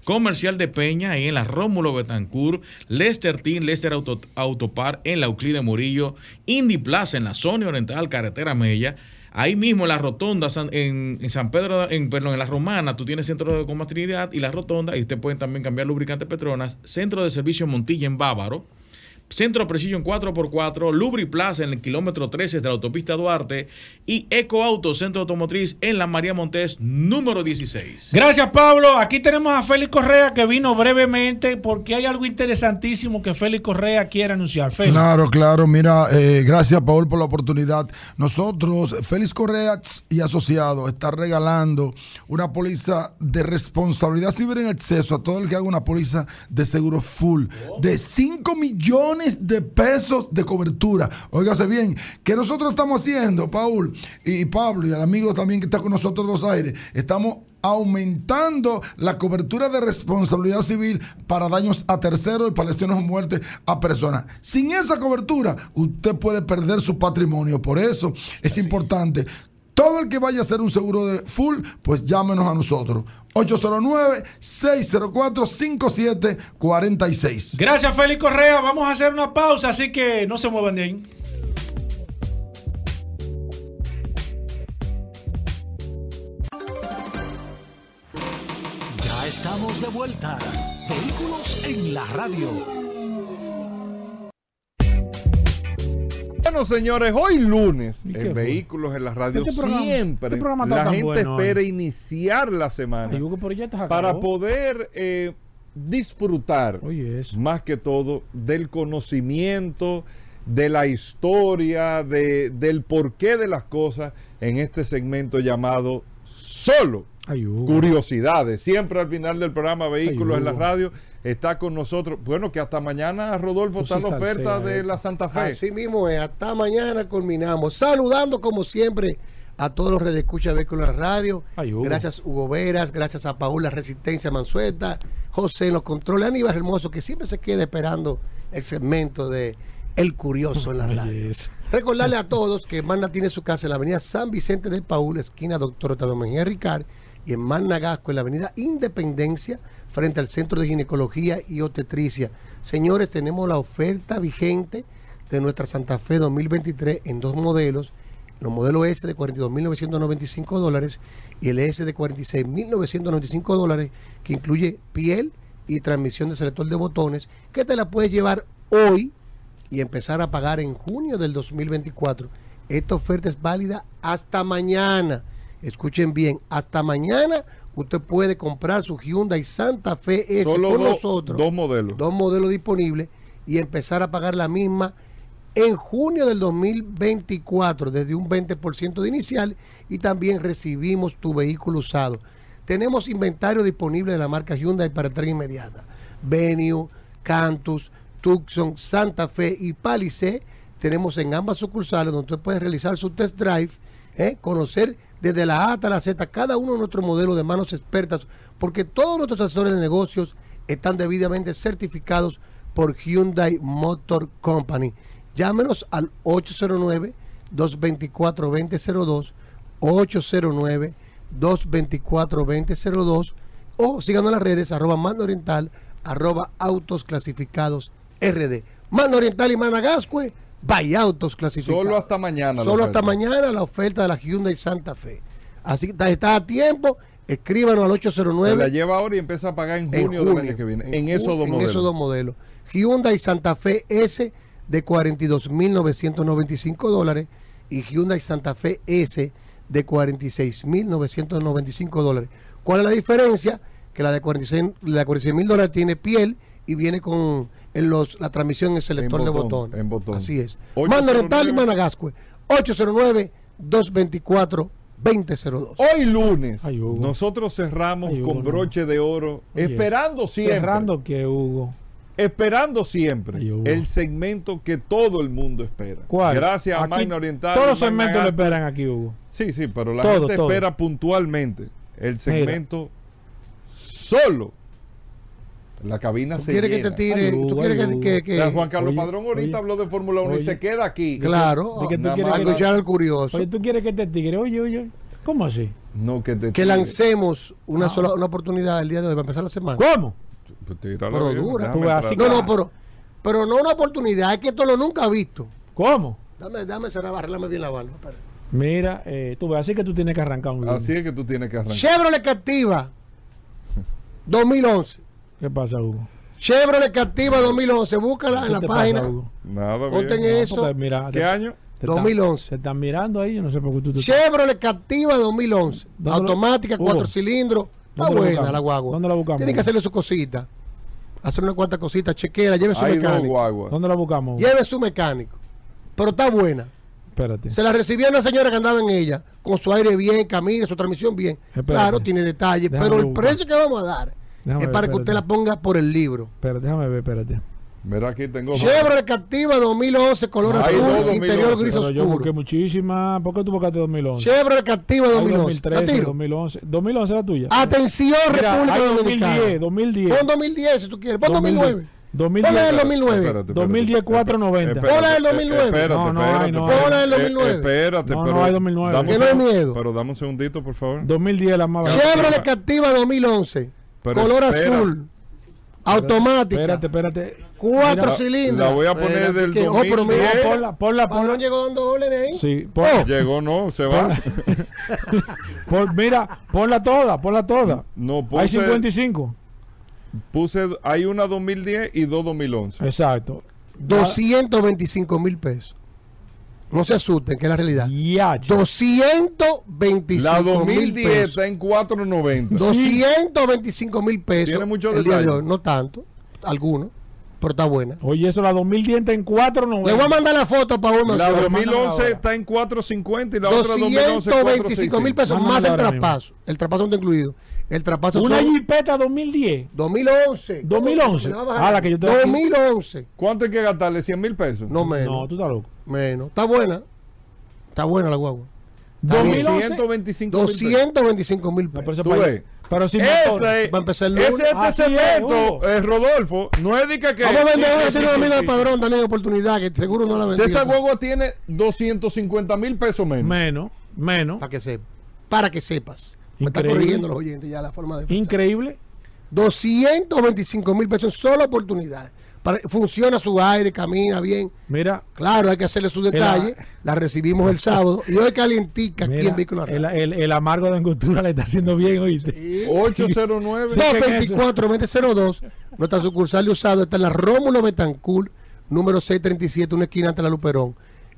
Comercial de Peña en la Rómulo Betancourt, Lester Team, Lester Auto, Autopar en la Euclide Murillo, Indy Plaza en la zona oriental, Carretera Mella, Ahí mismo en la rotonda en, San Pedro, en, perdón, en la Romana, tú tienes centro de Comas Trinidad y la rotonda, y usted pueden también cambiar lubricante Petronas, centro de servicio Montilla en Bávaro, Centro Precision 4x4, Lubri Plaza en el kilómetro 13 de la autopista Duarte y Eco Auto, centro automotriz en la María Montés número 16. Gracias, Pablo. Aquí tenemos a Félix Correa que vino brevemente porque hay algo interesantísimo que Félix Correa quiere anunciar. Félix. Claro, claro. Mira, eh, gracias, Paul, por la oportunidad. Nosotros, Félix Correa y Asociados, está regalando una póliza de responsabilidad civil en exceso a todo el que haga una póliza de seguro full de 5 millones de pesos de cobertura. Óigase bien, que nosotros estamos haciendo, Paul y Pablo y el amigo también que está con nosotros en los aires, estamos aumentando la cobertura de responsabilidad civil para daños a terceros y para lesiones o muertes a personas. Sin esa cobertura, usted puede perder su patrimonio. Por eso es importante. Todo el que vaya a hacer un seguro de full, pues llámenos a nosotros. 809-604-5746. Gracias, Félix Correa. Vamos a hacer una pausa, así que no se muevan de ahí. Ya estamos de vuelta. Vehículos en la radio. Bueno, señores, hoy lunes en? Vehículos en la Radio Este programa- siempre este programa está la gente bueno espera iniciar la semana Ay, para poder eh, disfrutar más que todo del conocimiento, de la historia, de, del porqué de las cosas en este segmento llamado Solo Curiosidades. Siempre al final del programa Vehículos en la. Radio está con nosotros. Bueno, que hasta mañana, Rodolfo, está sí la oferta salsea, de eh. la Santa Fe. Así mismo es, hasta mañana culminamos. Saludando como siempre a todos los redescuchas de Vehículos en la Radio. Hugo. Gracias Hugo Veras, gracias a Paula Resistencia Mansueta, José en los controles, Aníbal Hermoso, que siempre se queda esperando el segmento de El Curioso en la radio. Recordarle a todos que Magna tiene su casa en la avenida San Vicente de Paul, esquina Doctor Octavio Mejía Ricard, y en Magna Gasco, en la avenida Independencia, frente al Centro de Ginecología y Obstetricia. Señores, tenemos la oferta vigente de nuestra Santa Fe 2023 en dos modelos. Los modelos S de 42.995 dólares y el S de 46.995 dólares, que incluye piel y transmisión de selector de botones, que te la puedes llevar hoy y empezar a pagar en junio del 2024. Esta oferta es válida hasta mañana. Escuchen bien, hasta mañana usted puede comprar su Hyundai Santa Fe S Solo con do- nosotros. dos modelos. Dos modelos disponibles y empezar a pagar la misma en junio del 2024 desde un 20% de inicial y también recibimos tu vehículo usado. Tenemos inventario disponible de la marca Hyundai para entrega inmediata. Venue, Cantus, Tucson, Santa Fe y Palisade tenemos en ambas sucursales donde usted puede realizar su test drive, ¿eh? conocer desde la A hasta la Z cada uno de nuestros modelos de manos expertas, porque todos nuestros asesores de negocios están debidamente certificados por Hyundai Motor Company. Llámenos al 809-224-2002, 809-224-2002 o síganos en las redes arroba mando oriental, arroba autos clasificados RD. Mando oriental y Managascue, autos clasificados. Solo hasta mañana. Solo hasta mañana la oferta de la Hyundai Santa Fe. Así que está, está a tiempo. Escríbanos al Se 809. la lleva ahora y empieza a pagar en en junio, del año que viene. En, esos dos en modelos. esos dos modelos. Hyundai Santa Fe S de 42.995 dólares y Hyundai Santa Fe S de 46.995 dólares. ¿Cuál es la diferencia? Que la de 46 la de 46.000 dólares tiene piel y viene con en los, la transmisión en el selector En de botón, en botón. Así es. 809. Mando Oriental y Managascue. 809-224-2002. Hoy lunes, Ay, nosotros cerramos Ay, Hugo, con no. broche de oro, Oye, esperando siempre. Cerrando que Hugo. Esperando siempre el segmento que todo el mundo espera. ¿Cuál? Gracias a Aquí Magna Oriental. Todos los segmentos lo esperan aquí, Hugo. Sí, sí, pero la Todo, gente todo. espera puntualmente el segmento solo. La cabina ¿Tú se quieres que te tire? ¿Tú quieres que, que- que- Juan Carlos Oye, Padrón ahorita oye, habló de Fórmula 1 y se queda aquí. Claro, de que tú quieres que- escuchar al curioso. Oye, tú quieres que te tigre. Oye, oye. ¿Cómo así? No, que te que tire. lancemos una Ah. sola una oportunidad el día de hoy para empezar la semana. ¿Cómo? Pues Pero dura. No, no, pero, pero no una oportunidad, es que esto lo nunca he visto. ¿Cómo? Dame, dame cerrar, bien la barba. espera. Mira, eh, tú ves, así que tú tienes que arrancar un. Así es que tú tienes que arrancar. Chevrolet Captiva 2011. ¿Qué pasa, Hugo? Chevrolet Captiva 2011. Búscala en ¿Qué la pasa, página. Hugo? Nada bien. eso. Mira, ¿Qué te- año? te están- 2011. Se están mirando ahí, yo no sé por qué tú te Chevrolet Captiva 2011. ¿Dónde lo- Automática, Hugo, cuatro cilindros. Está ¿dónde la buena buscamos? la guagua. ¿Dónde la buscamos, Tiene que hacerle su cosita. Hacer una cuantas cositas, chequera, lleve su Hay mecánico. ¿Dónde la buscamos? Hugo? Lleve su mecánico. Pero está buena. Espérate. Se la recibía una señora que andaba en ella, con su aire bien, camina, su transmisión bien. Espérate. Claro, tiene detalles, Déjame pero el buscar. precio que vamos a dar Déjame es ver, para que espérate. usted la ponga por el libro. Espérate, déjame ver, espérate. Mira, aquí tengo. Chevrolet Captiva 2011, color Hay azul, dos 2011, interior gris Pero yo busqué oscuro. muchísimas. ¿Por qué tú buscaste 2011? Chevrolet Captiva Hay 2011. 2013, ¿La tiro? 2011. 2011 la tuya. Atención, Mira, República hay Dominicana. 2010, 2010. Pon 2010 si tú quieres. Pon 2009. 2010. Ponla del 2009. Espérate, espérate. 2010, 490. Espérate, Ponla del 2009. Espérate, No, no espérate, hay, no. Ponla del Eh, 2009. Espérate, No, pero. no hay 2009. dame un Que no miedo. Pero dame un segundito, por favor. 2010 la más barata. Chevrolet Captiva 2011, Pero color espera. azul, automática, Espérate, espérate. cuatro La- cilindros. la voy a poner Espérate, del que- oh, pero mira, 2010. Ponla, ponla, Padrón ponla. llegó dando órdenes ahí. Sí, pon- Oh. Llegó, no, se va. pon- mira, ponla toda, ponla toda. No, Hay puse, 55. puse. Hay una 2010 y dos 2011. Exacto. 225 mil pesos. No se asusten, que es la realidad. Ya, chico. 225 La mil 2010 pesos. está en 490. 225 mil pesos. Tiene muchos el día de hoy. No tanto, algunos, pero está buena. Oye, eso la 2010 está en 490. Le voy a mandar la foto para Paul La Manzano. 2011 ahora. está en 450 y la otra 2011 225 mil pesos Mándamela más el traspaso. El traspaso no está incluido. El traspaso Una son Jeepeta 2010. 2011. 2011. Me la va a bajar. Ah, la que yo tengo aquí. 2011. ¿Cuánto hay que gastarle? ¿100 mil pesos? No menos. No, tú estás loco. Menos. Está buena. Está buena la guagua. Está bien. 2011. 225 mil pesos. 225 mil No, pero eso. Pero motor. Ese, Va a empezar el ese lunes. es este Así es, eh, Rodolfo. No es de que. que Vamos a vender sí, una. sí, Tiene sí, una padrón también oportunidad que seguro no la Si vendió. esa guagua tiene 250 mil pesos menos. Menos, menos. Para que sepas. Para que sepas. Me está Increíble. corrigiendo los oyentes ya la forma de pensar. Increíble. 225 mil pesos en solo oportunidad. Para, funciona su aire, camina bien. Mira, Claro, hay que hacerle sus detalles. La recibimos el sábado y hoy calientica aquí mira en Vehículo el, el, el amargo de angostura le está haciendo bien, oíste. 809. Sí. 224-2002. Nuestra sucursal de usado está en la Rómulo Betancourt número 637, una esquina ante la Luperón.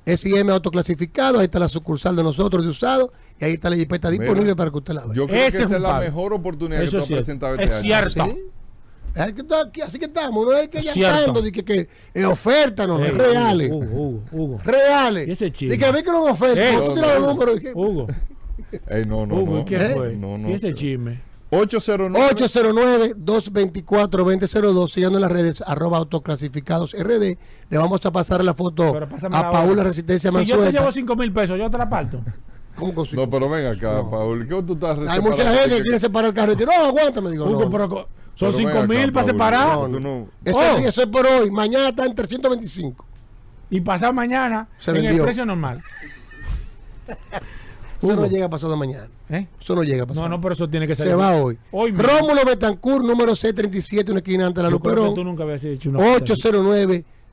SIM autoclasificado, ahí está la sucursal de nosotros de usado y ahí está la jipeta Mira, disponible para que usted la vea. Yo creo que esa es la mejor oportunidad que tú has presentado este año. Sí. Es aquí, Así que estamos, no es que Es ya cierto. estando, de que, que es oferta, no, Ey, es reales. Hugo, Hugo, Hugo. Reales. ¿Y ese chisme? De que ve que no es oferta, Eh, tú tiras los números. dije, Hugo. Ey, no, no, Hugo, no. ¿y qué ¿Eh? fue? No, no. ¿Y ese chisme? 809. 809-224-2002, siguiendo en las redes, arroba autoclasificados RD. Le vamos a pasar la foto a la Paula hora. Resistencia Si yo te llevo 5 mil pesos, yo te la parto. ¿Cómo consigo? No, pero ven acá, Paul. ¿Qué tú estás Hay mucha gente que quiere separar el carro y que no, aguántame, digo, Hugo, no. pero son Pero ven 5 acá, mil para separar. no, no- Ese Oh. día, eso es por hoy. Mañana está en 325. Y pasar mañana Se en el precio normal. Eso no llega pasado mañana. ¿Eh? Eso no llega pasado. No, no, pero eso tiene que ser. Se va hoy. Hoy. Rómulo Betancourt, número C37, una esquina ante la que Luperón. tú nunca habías hecho una cosa así.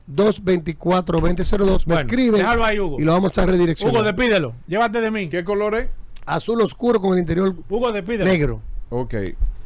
809-224-2002. Me Bueno, escribe déjalo ahí, Hugo. y lo vamos a redireccionar. Hugo, despídelo. Llévate de mí. ¿Qué color es? Azul oscuro con el interior Hugo, despídelo. negro. Ok.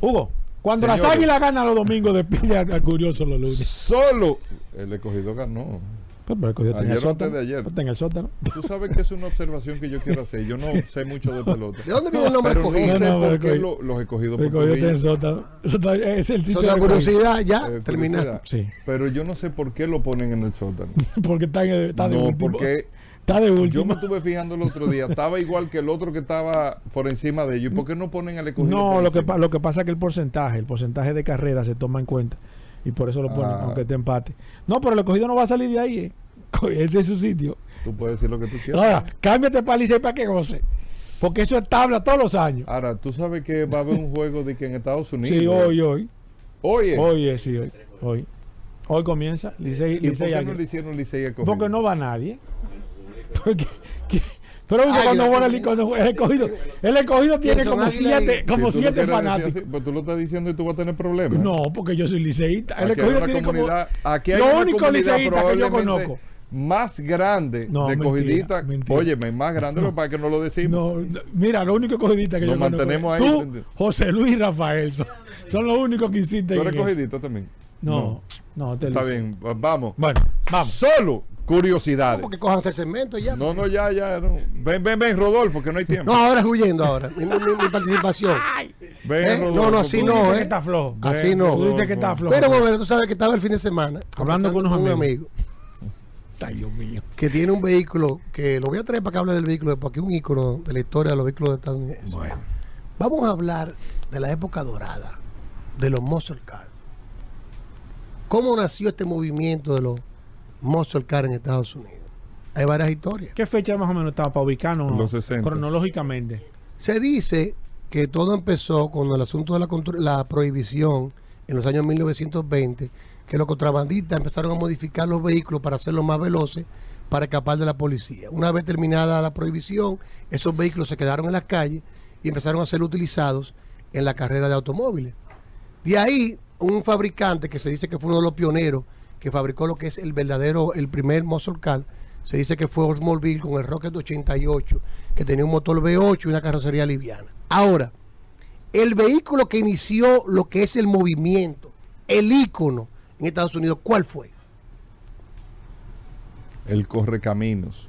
Hugo, cuando las Señores. águilas ganan los domingos, despide al, al curioso los lunes. Solo el escogido ganó. Pues, pero el cogido está en el Ayer antes sótano. de ayer. Está en el sótano. Tú sabes que es una observación que yo quiero hacer. Yo no sé mucho de pelota. ¿De dónde viene el nombre Pero escogido? no sé No, no, por el qué lo- los escogidos El por cogido está en el sótano. Es el sitio la curiosidad ya, Eh, curiosidad. Sí. Pero yo no sé por qué lo ponen en el sótano. Porque está, en el- está de no, último. porque Está de yo último. me estuve fijando el otro día. Estaba igual que el otro que estaba por encima de ellos. ¿Y por qué no ponen al escogido No, lo que, encima? lo que pasa es que el porcentaje, el porcentaje de carrera se toma en cuenta. Y por eso lo ponen, Ah. aunque te empate. No, pero el escogido no va a salir de ahí. eh. Ese es su sitio. Tú puedes decir lo que tú quieras. Ahora, cámbiate para Licey para que goce. Porque eso es tabla todos los años. Ahora, tú sabes que va a haber un juego de que en Estados Unidos. Sí, hoy, hoy. Oye. Hoy es, sí, hoy. Hoy, hoy comienza Licey. ¿Y por Licey qué no le hicieron Licey a? Porque no va nadie. Porque, que- pero Águila, cuando juega el, cuando el escogido, el escogido tiene como siete, como siete decir fanáticos. así, pues tú lo estás diciendo y tú vas a tener problemas. No, porque yo soy liceísta. El escogido tiene como. comunidad, aquí hay lo único liceísta que yo probablemente conozco. Más grande No, de mentira, cogidita. Óyeme, más grande, pasa es que no lo decimos. No, no, mira, lo único cogidista que Nos yo conozco. mantenemos ahí, Tú. José Luis y Rafael son, son los únicos que insisten ¿Tú en eres eso. cogidita también? No, no, te Está bien, va- vamos. Bueno, vamos. Solo curiosidades. Porque cojan ese segmento ya. No, no, ya, ya. No. Ven, ven, ven, Rodolfo, que no hay tiempo. No, ahora es huyendo ahora. Mi, mi- mi participación. Ven, Eh, Rodolfo, No, no, así no, ¿eh? que está flojo. Así Ven, no. Tú dices que está flojo. Pero bueno, tú sabes que estaba el fin de semana Hablando con unos un amigos. amigo Ay, Dios mío. que tiene un vehículo que lo voy a traer para que hable del vehículo porque es un ícono de la historia de los vehículos de Estados Unidos. Vamos a hablar de la época dorada de los muscle car. ¿Cómo nació este movimiento de los muscle car en Estados Unidos? Hay varias historias. ¿Qué fecha más o menos estaba para ubicarnos los 60. cronológicamente? Se dice que todo empezó con el asunto de la prohibición en los años 1920, que los contrabandistas empezaron a modificar los vehículos para hacerlos más veloces para escapar de la policía. Una vez terminada la prohibición, esos vehículos se quedaron en las calles y empezaron a ser utilizados en la carrera de automóviles. De ahí, un fabricante que se dice que fue uno de los pioneros que fabricó lo que es el verdadero, el primer muscle car, se dice que fue Oldsmobile con el Rocket 88, que tenía un motor V8 y una carrocería liviana. Ahora, el vehículo que inició lo que es el movimiento, el ícono en Estados Unidos, ¿cuál fue? El correcaminos.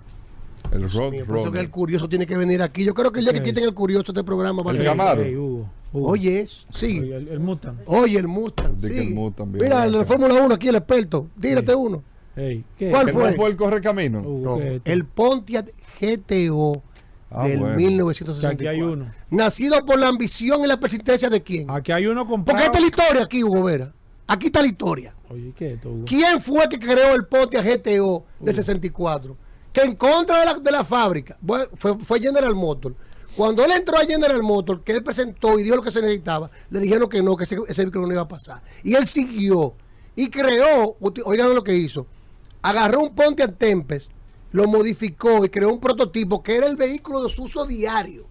El road Mío, por eso que runner. el curioso tiene que venir aquí. Yo creo que el día que quiten el curioso este programa va a El tener-. Oye, eso, sí. Oye, el, el Mustang. Oye, el Mustang. Sí. el Mustang Mira, el de. Fórmula 1 aquí, el experto. Tírate Sí. uno. Ey, ¿qué? ¿Cuál ¿Que fue? el correcamino? Hugo, No, ¿qué es esto? el Pontiac GTO Ah, del bueno. 1964. Que aquí hay uno. Nacido por la ambición y la persistencia de quién. Aquí hay uno comprado. Porque esta es la historia aquí, Hugo Vera. Aquí está la historia. Oye, ¿qué es esto, Hugo? ¿Quién fue que creó el Pontiac GTO del 64? Que en contra de la, de la fábrica fue, fue, General Motors. Cuando él entró a General Motors, que él presentó y dio lo que se necesitaba, le dijeron que no, que ese, ese vehículo no iba a pasar. Y él siguió y creó, oigan lo que hizo, agarró un Pontiac Tempest, lo modificó y creó un prototipo que era el vehículo de su uso diario.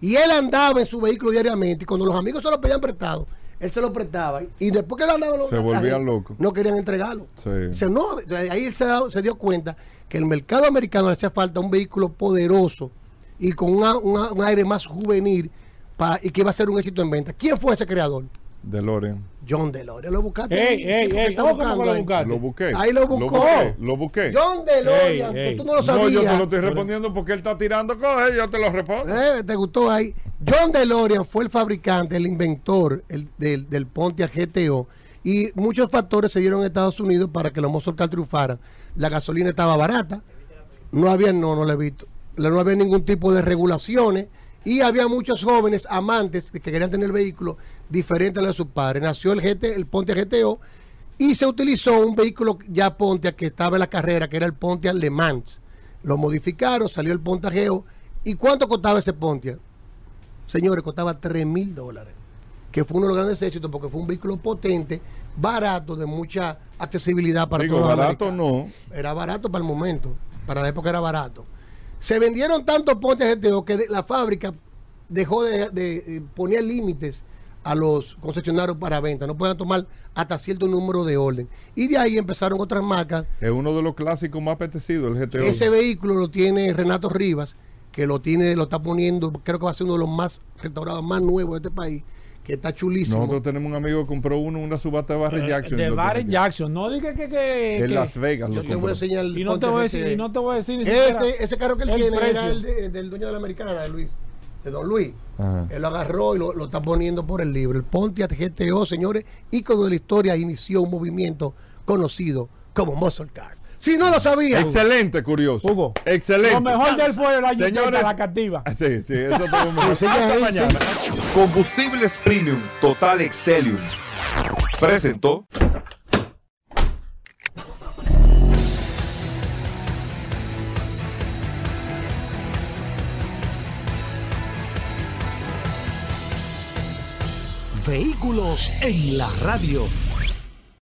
Y él andaba en su vehículo diariamente y cuando los amigos se lo pedían prestado, él se lo prestaba. Y después que él andaba, Se volvían locos. No querían entregarlo. Sí. No, ahí él se, da- se dio cuenta que el mercado americano le hacía falta un vehículo poderoso y con una- una- un aire más juvenil para, y que iba a ser un éxito en venta. ¿Quién fue ese creador? DeLorean. John DeLorean. Lo buscaste. Ey, ey, ey, está ¿cómo que buscando lo ahí? buscaste? Lo busqué. Ahí lo buscó. busqué. Lo busqué. John DeLorean, Ey, que ey. tú no lo sabías. No, yo te lo estoy respondiendo porque él está tirando cosas yo te lo respondo. Eh, ¿Te gustó ahí? John DeLorean fue el fabricante, el inventor el- del, del Pontiac GTO y muchos factores se dieron en Estados Unidos para que los muscle car triunfaran. La gasolina estaba barata, no había, no, no lo he visto, no había ningún tipo de regulaciones y había muchos jóvenes amantes que querían tener vehículos diferentes a los de sus padres. Nació el, GT, el Pontiac GTO y se utilizó un vehículo ya Pontiac que estaba en la carrera, que era el Pontiac Le Mans. Lo modificaron, salió el Pontiac Geo. ¿Y cuánto costaba ese Pontiac? Señores, costaba 3 mil dólares. Que fue uno de los grandes éxitos porque fue un vehículo potente, barato, de mucha accesibilidad para Digo, todos barato no. Era barato para el momento. Para la época era barato. Se vendieron tantos Pontiac GTO que de- la fábrica dejó de, de, eh, poner límites a los concesionarios para venta. No pueden tomar hasta cierto número de orden. Y de ahí empezaron otras marcas Es uno de los clásicos más apetecidos, el GTO. ese vehículo lo tiene Renato Rivas, que lo tiene, lo está poniendo, creo que va a ser uno de los más restaurados más nuevos de este país, que está chulísimo. Nosotros tenemos un amigo que compró uno una subasta de Barry Jackson. De Barry. Jackson. No diga que. que, En Las Vegas. Yo lo te voy a enseñar el Y no te voy a decir, y no te voy a decir ni siquiera Este, ese carro que él el tiene precio. era el de- del dueño de la americana, de Luis, de Don Luis. Ajá. Él lo agarró y lo, lo está poniendo por el libro. El Pontiac GTO, señores, ícono de la historia, inició un movimiento conocido como Muscle Car. Si no lo sabía. Excelente, curioso. Hugo. Excelente. Lo mejor del fue la Señores- la captiva. Ah, Sí, sí, eso todo Sí, sí, Hasta sí, mañana. sí. Combustibles Premium Total Excelium. Presentó. Vehículos en la radio.